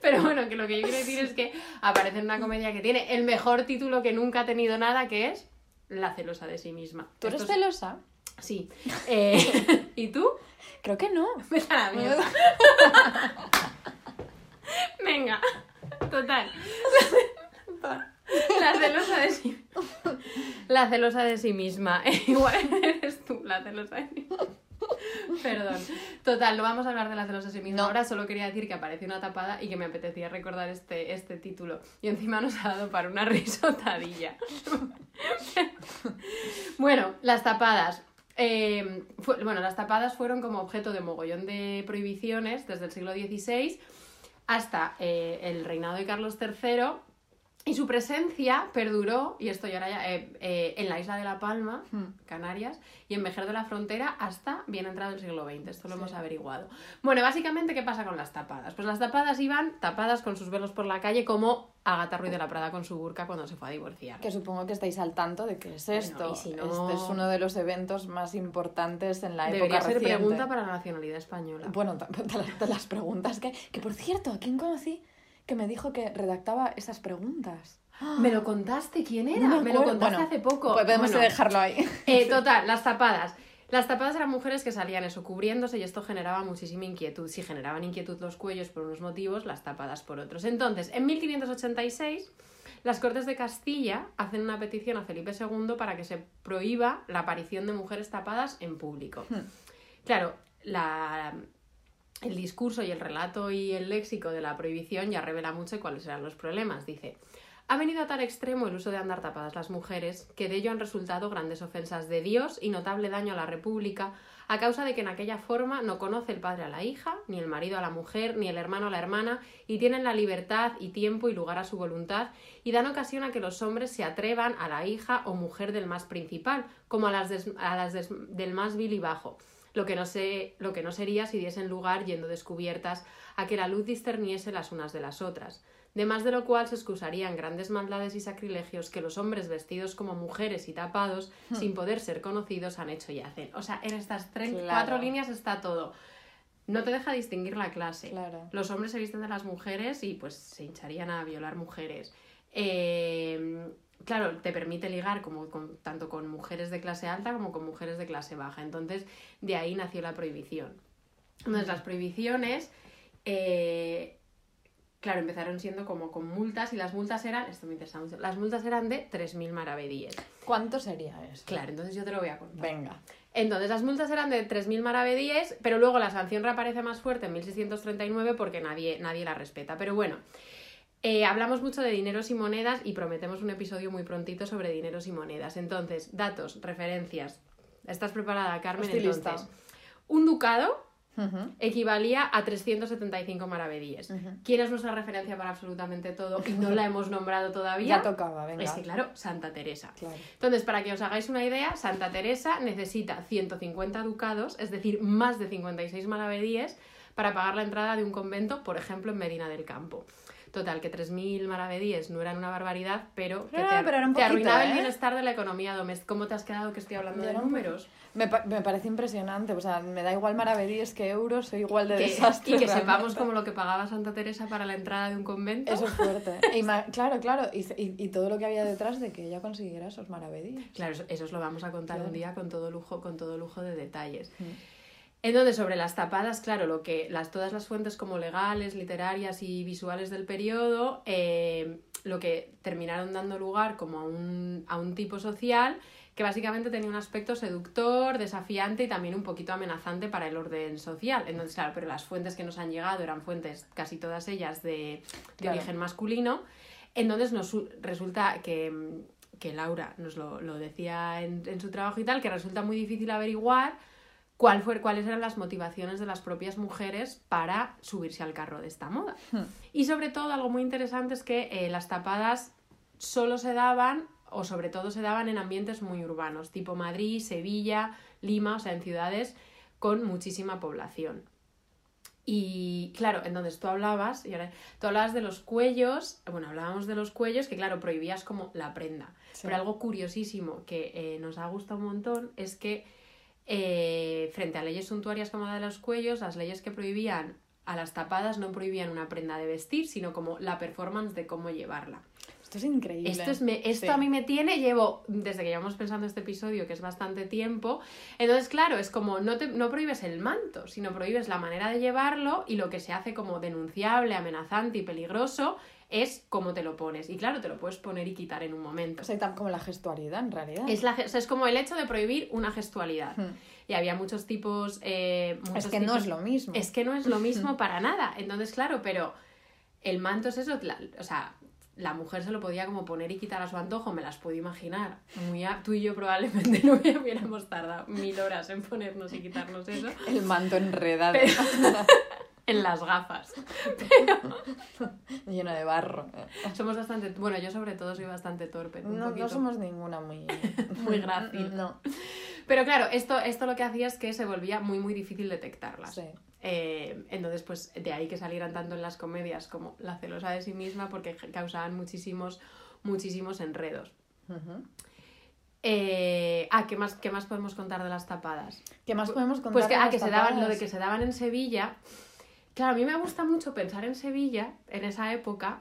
Pero bueno, que lo que yo quiero decir es que aparece en una comedia que tiene el mejor título que nunca ha tenido nada, que es La celosa de sí misma. ¿Tú eres celosa? Sí. Eh, ¿Y tú? Creo que no. Vete a la mierda. Venga, total. La celosa de sí La celosa de sí misma. Igual eres tú, la celosa de sí. Perdón. Total, no vamos a hablar de la celosa de sí misma. No. Ahora solo quería decir que aparece una tapada y que me apetecía recordar este, este título. Y encima nos ha dado para una risotadilla. bueno, las tapadas. Fue- bueno, las tapadas fueron como objeto de mogollón de prohibiciones desde el siglo XVI hasta eh, el reinado de Carlos III, Y su presencia perduró, y esto ya era ya, eh, eh, en la isla de La Palma, Hmm. Canarias, y en Vejer de la Frontera hasta bien entrado el siglo XX. Esto lo Sí. hemos averiguado. Bueno, básicamente, ¿qué pasa con las tapadas? Pues las tapadas iban tapadas con sus velos por la calle, como Agatha Ruiz de la Prada con su burka cuando se fue a divorciar. Que supongo que estáis al tanto de qué es Bueno, esto. y si no- Este es uno de los eventos más importantes en la Debería época ser reciente. pregunta para la nacionalidad española. Bueno, de las preguntas que... Que por cierto, ¿a quién conocí que me dijo que redactaba esas preguntas? ¿Me lo contaste? ¿Quién era? No me, lo contaste Bueno, hace poco. Pues podemos Bueno, dejarlo ahí. Eh, total, las tapadas. Las tapadas eran mujeres que salían eso cubriéndose y esto generaba muchísima inquietud. Si generaban inquietud los cuellos por unos motivos, las tapadas por otros. Entonces, en 1586, las Cortes de Castilla hacen una petición a Felipe II para que se prohíba la aparición de mujeres tapadas en público. Claro, la, el discurso y el relato y el léxico de la prohibición ya revela mucho cuáles eran los problemas. Dice, ha venido a tal extremo el uso de andar tapadas las mujeres que de ello han resultado grandes ofensas de Dios y notable daño a la República a causa de que en aquella forma no conoce el padre a la hija, ni el marido a la mujer, ni el hermano a la hermana, y tienen la libertad y tiempo y lugar a su voluntad, y dan ocasión a que los hombres se atrevan a la hija o mujer del más principal, como a las, a las del más vil y bajo, lo que, no se, lo que no sería si diesen lugar yendo descubiertas a que la luz discerniese las unas de las otras. De más de lo cual se excusarían grandes maldades y sacrilegios que los hombres vestidos como mujeres y tapados, sin poder ser conocidos, han hecho y hacen. O sea, en estas tres, Claro. cuatro líneas está todo. No te deja distinguir la clase. Claro. Los hombres se visten de las mujeres y pues se hincharían a violar mujeres. Eh, claro, te permite ligar como con- tanto con mujeres de clase alta como con mujeres de clase baja. Entonces, de ahí nació la prohibición. Entonces, las prohibiciones, eh, claro, empezaron siendo como con multas y las multas eran, esto me interesa mucho, las multas eran de 3.000 maravedíes. ¿Cuánto sería eso? Claro, entonces yo te lo voy a contar. Venga. Entonces, las multas eran de 3.000 maravedíes, pero luego la sanción reaparece más fuerte en 1639 porque nadie, nadie la respeta. Pero bueno, eh, hablamos mucho de dineros y monedas y prometemos un episodio muy prontito sobre dineros y monedas. Entonces, datos, referencias. ¿Estás preparada, Carmen? Estoy lista. Entonces, un ducado equivalía a 375 maravedíes. Ujú. ¿Quién es nuestra referencia para absolutamente todo? Y no la hemos nombrado todavía. Ya tocaba, venga. Es que, claro, Santa Teresa. Claro. Entonces, para que os hagáis una idea, Santa Teresa necesita 150 ducados, es decir, más de 56 maravedíes, para pagar la entrada de un convento, por ejemplo, en Medina del Campo. Total, que 3.000 maravedíes no eran una barbaridad, pero que Ah, te, pero era un te poquito, arruinaba ¿eh? el bienestar de la economía doméstica. ¿Cómo te has quedado que estoy hablando de números? Me, pa- me parece impresionante. O sea, me da igual maravedíes que euros, soy igual de Que- desastre. y que realmente. sepamos como lo que pagaba Santa Teresa para la entrada de un convento. Eso es fuerte. Ima- claro, claro. Y, y- y todo lo que había detrás de que ella consiguiera esos maravedíes. Claro, eso, eso os lo vamos a contar Claro. un día con todo lujo, con todo lujo de detalles. Mm. Entonces, sobre las tapadas, claro, lo que las, todas las fuentes como legales, literarias y visuales del periodo, eh, lo que terminaron dando lugar como a un, a un tipo social que básicamente tenía un aspecto seductor, desafiante y también un poquito amenazante para el orden social. Entonces, claro, pero las fuentes que nos han llegado eran fuentes, casi todas ellas, de, de Claro. origen masculino. Entonces nos su- resulta que, que Laura nos lo, lo decía en, en su trabajo y tal, que resulta muy difícil averiguar cuál fue, cuáles eran las motivaciones de las propias mujeres para subirse al carro de esta moda. Y sobre todo, algo muy interesante es que eh, las tapadas solo se daban, o sobre todo se daban en ambientes muy urbanos, tipo Madrid, Sevilla, Lima, o sea, en ciudades con muchísima población. Y claro, entonces tú hablabas, y ahora, tú hablabas de los cuellos, bueno, hablábamos de los cuellos, que claro, prohibías como la prenda. Sí. Pero algo curiosísimo que eh, nos ha gustado un montón es que eh, frente a leyes suntuarias como la de los cuellos, las leyes que prohibían a las tapadas no prohibían una prenda de vestir, sino como la performance de cómo llevarla. Esto es increíble. Esto, es me- esto Sí. a mí me tiene, llevo, desde que llevamos pensando este episodio, que es bastante tiempo, entonces claro, es como no, te, no prohíbes el manto, sino prohíbes la manera de llevarlo y lo que se hace como denunciable, amenazante y peligroso es cómo te lo pones. Y claro, te lo puedes poner y quitar en un momento. O sea, tam- como la gestualidad, en realidad. Es, la, o sea, es como el hecho de prohibir una gestualidad. Hmm. Y había muchos tipos... eh, muchos Es que no es lo mismo. Es que no es lo mismo para nada. Entonces, claro, pero el manto es eso, la- o sea, la mujer se lo podía como poner y quitar a su antojo, me las puedo imaginar. Muy a- tú y yo probablemente no hubiéramos tardado mil horas en ponernos y quitarnos eso. El manto enredado. en las gafas. Lleno de barro. Somos bastante, bueno, yo sobre todo soy bastante torpe. un No, no somos ninguna muy... Muy grácil. No. Pero claro, esto, esto lo que hacía es que se volvía muy, muy difícil detectarlas. Sí. Eh, entonces, pues de ahí que salieran tanto en las comedias como la celosa de sí misma, porque causaban muchísimos, muchísimos enredos. Eh, ah, ¿qué más, ¿qué más podemos contar de las tapadas? ¿Qué más podemos contar? Pues que, de ah, las que se daban, lo de tapadas? que se daban en Sevilla. Claro, a mí me gusta mucho pensar en Sevilla en esa época.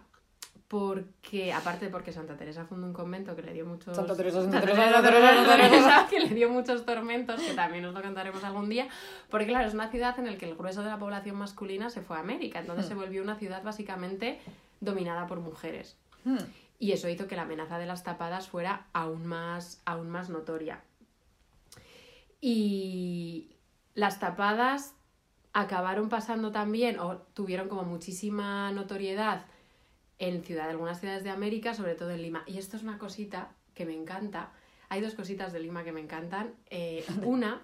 Porque, aparte porque Santa Teresa fundó un convento que le dio muchos... Santa Teresa, Santa Teresa, Teresa, Santa Teresa, Santa Santa Teresa, que le dio muchos tormentos, que también os lo contaremos algún día. Porque, claro, es una ciudad en la que el grueso de la población masculina se fue a América. Entonces Hmm. se volvió una ciudad básicamente dominada por mujeres. Hmm. Y eso hizo que la amenaza de las tapadas fuera aún más, aún más notoria. Y las tapadas acabaron pasando también, o tuvieron como muchísima notoriedad en ciudad, algunas ciudades de América, sobre todo en Lima. Y esto es una cosita que me encanta. Hay dos cositas de Lima que me encantan. Eh, una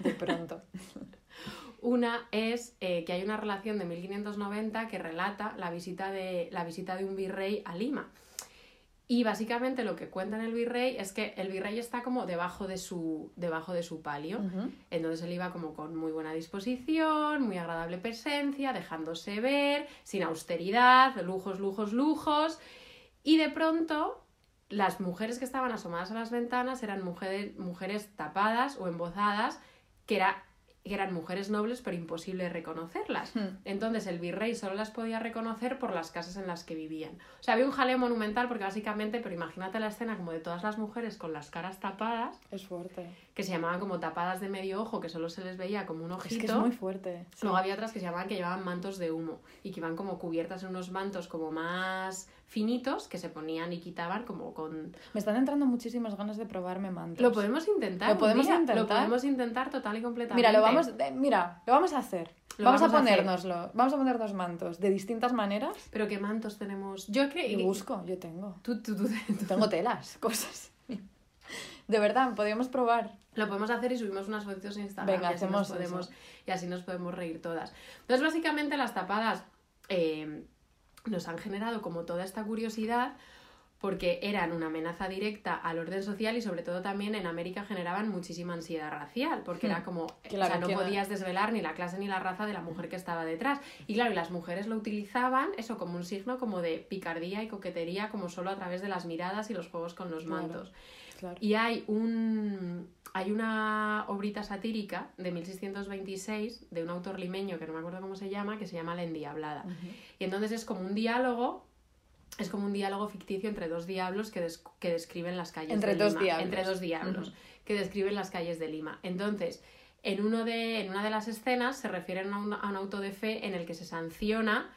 De pronto. una es eh, que hay una relación de 1590 que relata la visita, de, la visita de un virrey a Lima. Y básicamente lo que cuenta en el virrey es que el virrey está como debajo de su, debajo de su palio. Entonces él iba como con muy buena disposición, muy agradable presencia, dejándose ver, sin austeridad, lujos, lujos, lujos. Y de pronto las mujeres que estaban asomadas a las ventanas eran mujeres, mujeres tapadas o embozadas, que, era, que eran mujeres nobles pero imposible reconocerlas. Hmm. Entonces el virrey solo las podía reconocer por las casas en las que vivían. O sea, había un jaleo monumental porque básicamente, pero imagínate la escena como de todas las mujeres con las caras tapadas, Es fuerte. Que se llamaban como tapadas de medio ojo, que solo se les veía como un ojito. Es que es muy fuerte. sí. Luego había otras que se llamaban que llevaban mantos de humo y que iban como cubiertas en unos mantos como más finitos que se ponían y quitaban como con... Me están entrando muchísimas ganas de probarme mantos. Lo podemos intentar. Lo podemos intentar. Lo podemos intentar total y completamente. Mira, lo vamos, eh, mira, lo vamos a hacer. Vamos, vamos a a ponérnoslo. Vamos a poner dos mantos de distintas maneras. Pero qué mantos tenemos. Yo creo Y busco, yo tengo. Tú, tú, tú- tú- Tengo telas, cosas. De verdad, podríamos probar. Lo podemos hacer y subimos unas fotos en Instagram Venga, y, así hacemos nos podemos, eso. y así nos podemos reír todas. Entonces, básicamente las tapadas eh, nos han generado como toda esta curiosidad porque eran una amenaza directa al orden social y sobre todo también en América generaban muchísima ansiedad racial, porque Hmm. era como, Claro, o sea, no podías desvelar ni la clase ni la raza de la mujer que estaba detrás. Y claro, y las mujeres lo utilizaban eso como un signo como de picardía y coquetería, como solo a través de las miradas y los juegos con los mantos. Claro. Y hay un hay una obrita satírica de 1626 de un autor limeño que no me acuerdo cómo se llama, que se llama La Endiablada. Y entonces es como un diálogo, es como un diálogo ficticio entre dos diablos que, des- que describen las calles Entre de dos Lima. diablos. Entre dos diablos que describen las calles de Lima. Entonces, en, uno de, en una de las escenas se refieren a un, a un auto de fe en el que se sanciona,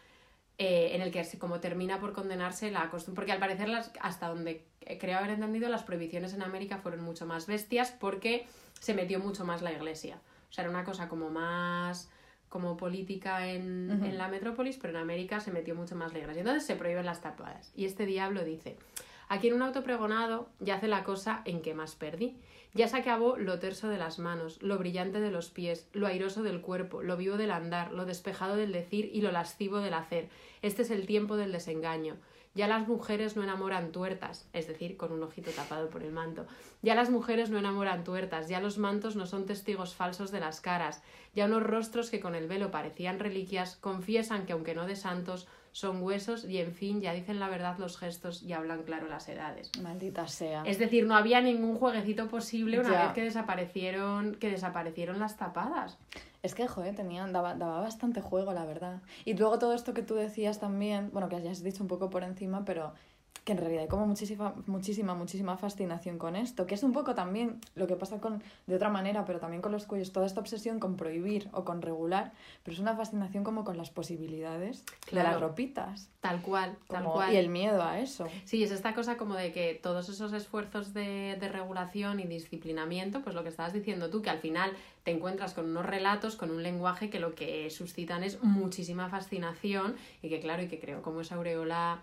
eh, en el que como termina por condenarse la costumbre. Porque al parecer, las, hasta donde creo haber entendido, las prohibiciones en América fueron mucho más bestias porque se metió mucho más la iglesia. O sea, era una cosa como más como política en, en la metrópolis, pero en América se metió mucho más la iglesia. Entonces se prohíben las tapadas. Y este diablo dice, aquí en un auto pregonado yace la cosa en que más perdí. Ya se acabó lo terso de las manos, lo brillante de los pies, lo airoso del cuerpo, lo vivo del andar, lo despejado del decir y lo lascivo del hacer. Este es el tiempo del desengaño. Ya las mujeres no enamoran tuertas, es decir, con un ojito tapado por el manto. Ya las mujeres no enamoran tuertas, ya los mantos no son testigos falsos de las caras, ya unos rostros que con el velo parecían reliquias confiesan que aunque no de santos, son huesos y en fin ya dicen la verdad los gestos y hablan claro las edades. Maldita sea. Es decir, no había ningún jueguecito posible una Ya. vez que desaparecieron, que desaparecieron las tapadas. Es que, joder, tenían, daba, daba bastante juego, la verdad. Y luego todo esto que tú decías también, bueno, que ya has dicho un poco por encima, pero que en realidad hay como muchísima, muchísima, muchísima fascinación con esto, que es un poco también lo que pasa con, de otra manera, pero también con los cuellos, toda esta obsesión con prohibir o con regular, pero es una fascinación como con las posibilidades de las ropitas. Tal cual, tal cual. y el miedo a eso. Sí, es esta cosa como de que todos esos esfuerzos de, de regulación y disciplinamiento, pues lo que estabas diciendo tú, que al final te encuentras con unos relatos, con un lenguaje que lo que suscitan es muchísima fascinación y que claro, y que creo como esa aureola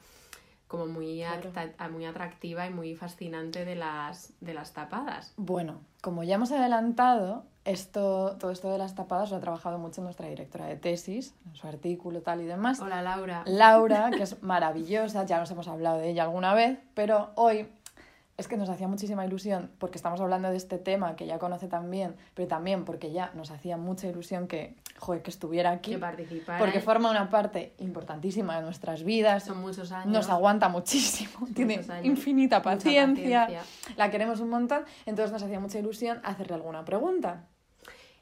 como muy, Claro. acta- muy atractiva y muy fascinante de las, de las tapadas. Bueno, como ya hemos adelantado, esto, todo esto de las tapadas lo ha trabajado mucho nuestra directora de tesis, en su artículo tal y demás. Hola Laura. Laura, que es maravillosa, ya nos hemos hablado de ella alguna vez, pero hoy es que nos hacía muchísima ilusión porque estamos hablando de este tema que ya conoce también, pero también porque ya nos hacía mucha ilusión que, joder, que estuviera aquí. Que participara. Porque forma una parte importantísima de nuestras vidas. Son muchos años. Nos aguanta muchísimo, tiene años. infinita paciencia. la queremos un montón, entonces nos hacía mucha ilusión hacerle alguna pregunta.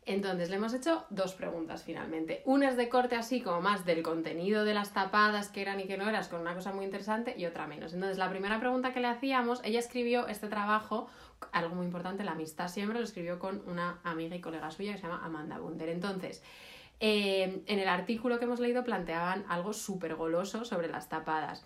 Entonces, le hemos hecho dos preguntas finalmente. Una es de corte así como más del contenido de las tapadas, que eran y que no eras, con una cosa muy interesante, y otra menos. Entonces, la primera pregunta que le hacíamos, ella escribió este trabajo, algo muy importante, la amistad siempre, lo escribió con una amiga y colega suya que se llama Amanda Bunder. Entonces, eh, en el artículo que hemos leído planteaban algo súper goloso sobre las tapadas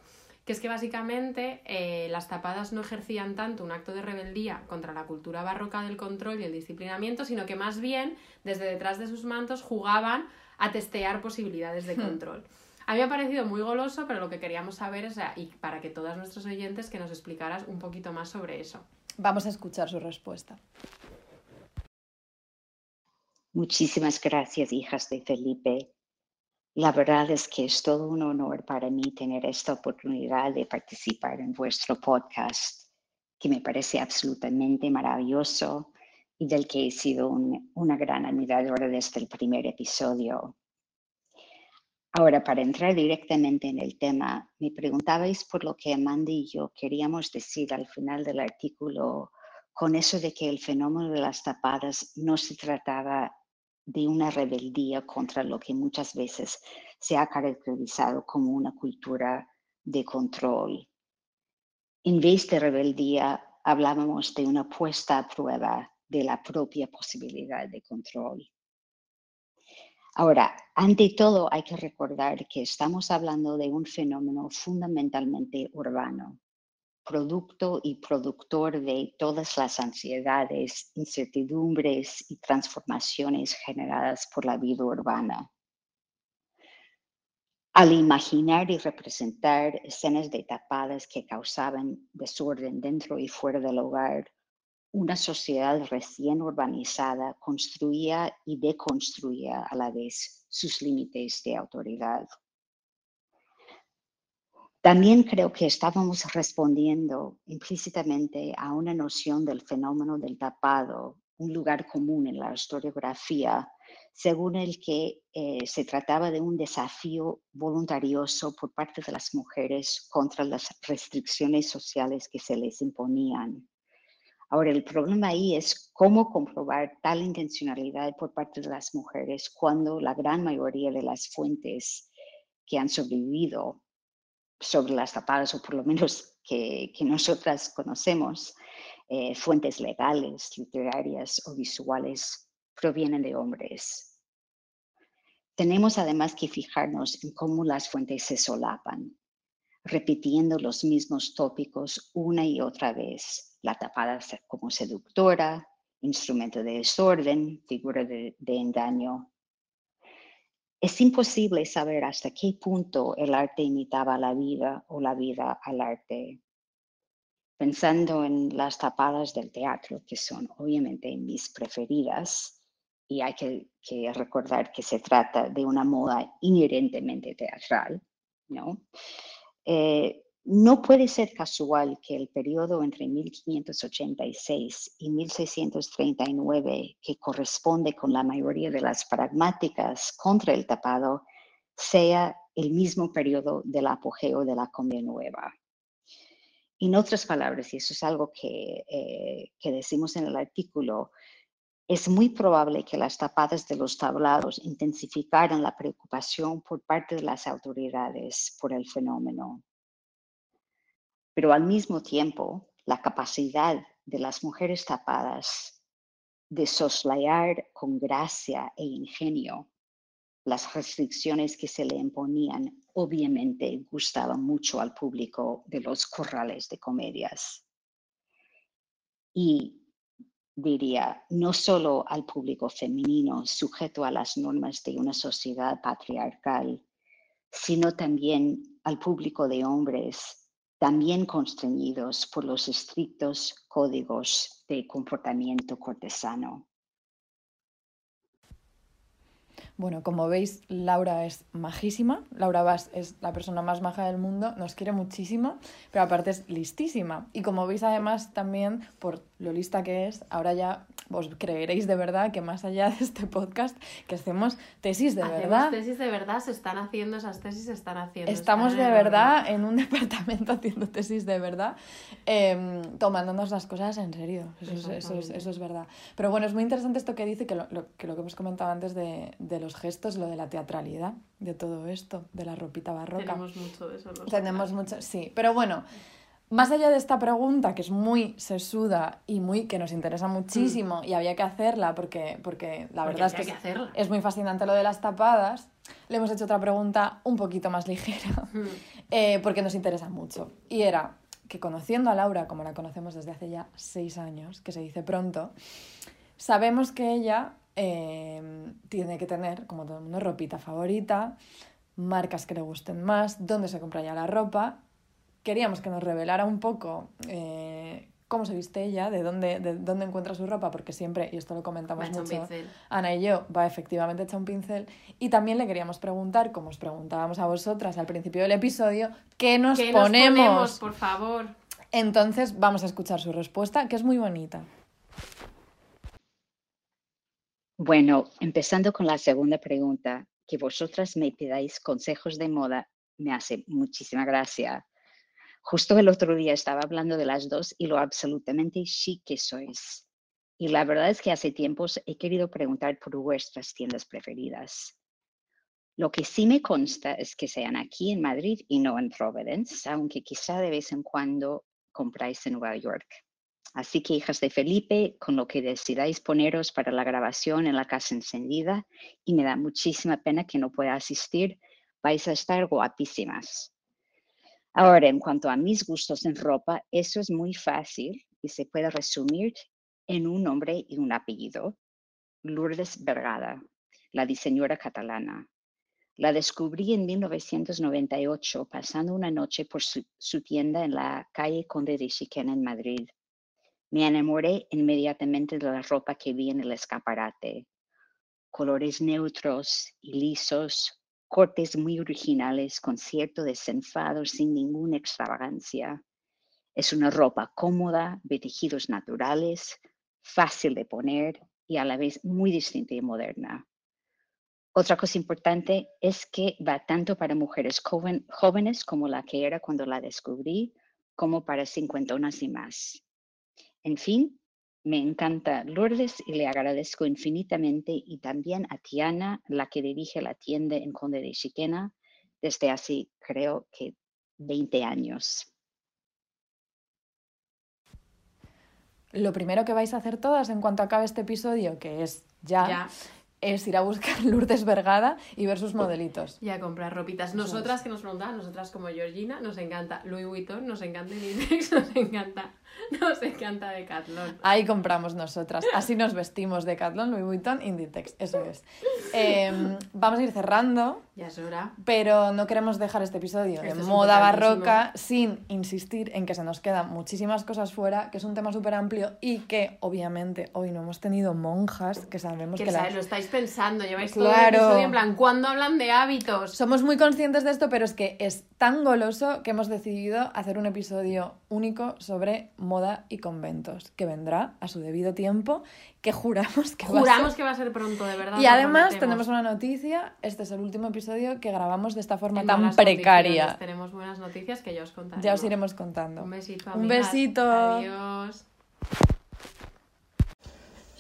que es que básicamente eh, las tapadas no ejercían tanto un acto de rebeldía contra la cultura barroca del control y el disciplinamiento, sino que más bien desde detrás de sus mantos jugaban a testear posibilidades de control. A mí me ha parecido muy goloso, pero lo que queríamos saber es, y para que todos nuestros oyentes, que nos explicaras un poquito más sobre eso. Vamos a escuchar su respuesta. Muchísimas gracias, hijas de Felipe. La verdad es que es todo un honor para mí tener esta oportunidad de participar en vuestro podcast, que me parece absolutamente maravilloso y del que he sido un- una gran admiradora desde el primer episodio. Ahora, para entrar directamente en el tema, me preguntabais por lo que Amanda y yo queríamos decir al final del artículo con eso de que el fenómeno de las tapadas no se trataba de una rebeldía contra lo que muchas veces se ha caracterizado como una cultura de control. En vez de rebeldía, hablábamos de una puesta a prueba de la propia posibilidad de control. Ahora, ante todo, hay que recordar que estamos hablando de un fenómeno fundamentalmente urbano, producto y productor de todas las ansiedades, incertidumbres y transformaciones generadas por la vida urbana. Al imaginar y representar escenas de tapadas que causaban desorden dentro y fuera del hogar, una sociedad recién urbanizada construía y deconstruía a la vez sus límites de autoridad. También creo que estábamos respondiendo implícitamente a una noción del fenómeno del tapado, un lugar común en la historiografía, según el que eh, se trataba de un desafío voluntarioso por parte de las mujeres contra las restricciones sociales que se les imponían. Ahora, el problema ahí es cómo comprobar tal intencionalidad por parte de las mujeres cuando la gran mayoría de las fuentes que han sobrevivido sobre las tapadas, o por lo menos que, que nosotras conocemos, eh, fuentes legales, literarias o visuales, provienen de hombres. Tenemos además que fijarnos en cómo las fuentes se solapan, repitiendo los mismos tópicos una y otra vez. La tapada como seductora, instrumento de desorden, figura de, de engaño, es imposible saber hasta qué punto el arte imitaba la vida o la vida al arte. Pensando en las tapadas del teatro, que son obviamente mis preferidas, y hay que, recordar que se trata de una moda inherentemente teatral, ¿no? Eh, no puede ser casual que el periodo entre 1586 y 1639, que corresponde con la mayoría de las pragmáticas contra el tapado, sea el mismo periodo del apogeo de la Comedia Nueva. En otras palabras, y eso es algo eh, que decimos en el artículo, es muy probable que las tapadas de los tablados intensificaran la preocupación por parte de las autoridades por el fenómeno pero al mismo tiempo la capacidad de las mujeres tapadas de soslayar con gracia e ingenio las restricciones que se le imponían obviamente gustaba mucho al público de los corrales de comedias. Y diría, no solo al público femenino sujeto a las normas de una sociedad patriarcal, sino también al público de hombres también constreñidos por los estrictos códigos de comportamiento cortesano. Bueno, como veis, Laura es majísima. Laura Bass es la persona más maja del mundo, nos quiere muchísimo, pero aparte es listísima. Y como veis, además, también por lo lista que es, ahora ya os creeréis de verdad que más allá de este podcast, que hacemos tesis de Hacemos verdad. tesis de verdad, se están haciendo, esas tesis se están haciendo. Estamos están de verdad en un departamento haciendo tesis de verdad, em, tomándonos las cosas en serio. Eso es, eso, es, eso es verdad. Pero bueno, es muy interesante esto que dice, que lo, lo- que lo que hemos comentado antes de, de los gestos, lo de la teatralidad, de todo esto, de la ropita barroca. Tenemos mucho de eso. Tenemos mucho, sí. Pero bueno, más allá de esta pregunta, que es muy sesuda y muy que nos interesa muchísimo y había que hacerla porque, porque la Porque verdad es que, es muy fascinante lo de las tapadas, le hemos hecho otra pregunta un poquito más ligera Hmm. eh, porque nos interesa mucho. Y era que conociendo a Laura, como la conocemos desde hace ya seis años, que se dice pronto, sabemos que ella eh, tiene que tener, como todo el mundo, ropita favorita, marcas que le gusten más, dónde se compra ya la ropa. Queríamos que nos revelara un poco eh, cómo se viste ella, de dónde, de dónde encuentra su ropa, porque siempre, y esto lo Me comentamos mucho. Ana y yo, va efectivamente hecha un pincel. Y también le queríamos preguntar, como os preguntábamos a vosotras al principio del episodio, ¿qué nos, ¿Qué nos ponemos? ponemos, por favor? Entonces vamos a escuchar su respuesta, que es muy bonita. Bueno, empezando con la segunda pregunta, que vosotras me pidáis consejos de moda, me hace muchísima gracia. Justo el otro día estaba hablando de las dos y lo absolutamente chic que sois. Y la verdad es que hace tiempos he querido preguntar por vuestras tiendas preferidas. Lo que sí me consta es que sean aquí en Madrid y no en Providence, aunque quizá de vez en cuando compráis en Nueva York. Así que, hijas de Felipe, con lo que decidáis poneros para la grabación en la casa encendida, y me da muchísima pena que no pueda asistir, vais a estar guapísimas. Ahora, en cuanto a mis gustos en ropa, eso es muy fácil y se puede resumir en un nombre y un apellido. Lourdes Vergada, la diseñadora catalana. La descubrí en 1998 pasando una noche por su, tienda en la calle Conde de Chiquena en Madrid. Me enamoré inmediatamente de la ropa que vi en el escaparate. Colores neutros y lisos, cortes muy originales con cierto desenfado sin ninguna extravagancia. Es una ropa cómoda, de tejidos naturales, fácil de poner y a la vez muy distinta y moderna. Otra cosa importante es que va tanto para mujeres jóvenes como la que era cuando la descubrí, como para cincuentonas y más. En fin, me encanta Lourdes y le agradezco infinitamente y también a Tiana, la que dirige la tienda en Conde de Chiquena desde hace creo que 20 años. Lo primero que vais a hacer todas en cuanto acabe este episodio, que es ya, Ya. es ir a buscar Lourdes Vergada y ver sus modelitos. Y a comprar ropitas. Nosotras que nos preguntaban, nosotras como Georgina, nos encanta Louis Vuitton, nos encanta Inditex, nos encanta, nos encanta Decathlon. Ahí compramos nosotras. Así nos vestimos de Decathlon, Louis Vuitton, Inditex. Eso es. Em, vamos a ir cerrando, Ya es hora. pero no queremos dejar este episodio de es moda barroca sin insistir en que se nos quedan muchísimas cosas fuera, que es un tema súper amplio y que obviamente hoy no hemos tenido monjas, que sabemos Que que, sabes, las- lo estáis pensando, lleváis todo el episodio en plan, ¿cuándo hablan de hábitos? Somos muy conscientes de esto, pero es que es tan goloso que hemos decidido hacer un episodio único sobre moda y conventos, que vendrá a su debido tiempo, que juramos que va a Juramos ser- que va a ser pronto, de verdad. Y además tenemos una noticia, este es el último episodio que grabamos de esta forma En tan precaria. Tenemos buenas noticias que ya os contaremos. Ya os iremos contando. Un besito, Un amigas. besito. Adiós.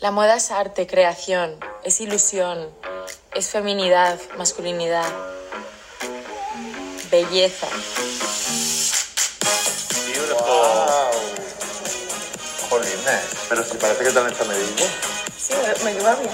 La moda es arte, creación, es ilusión, es feminidad, masculinidad, belleza. Pero si parece que también está medido. Sí, me, me lleva bien.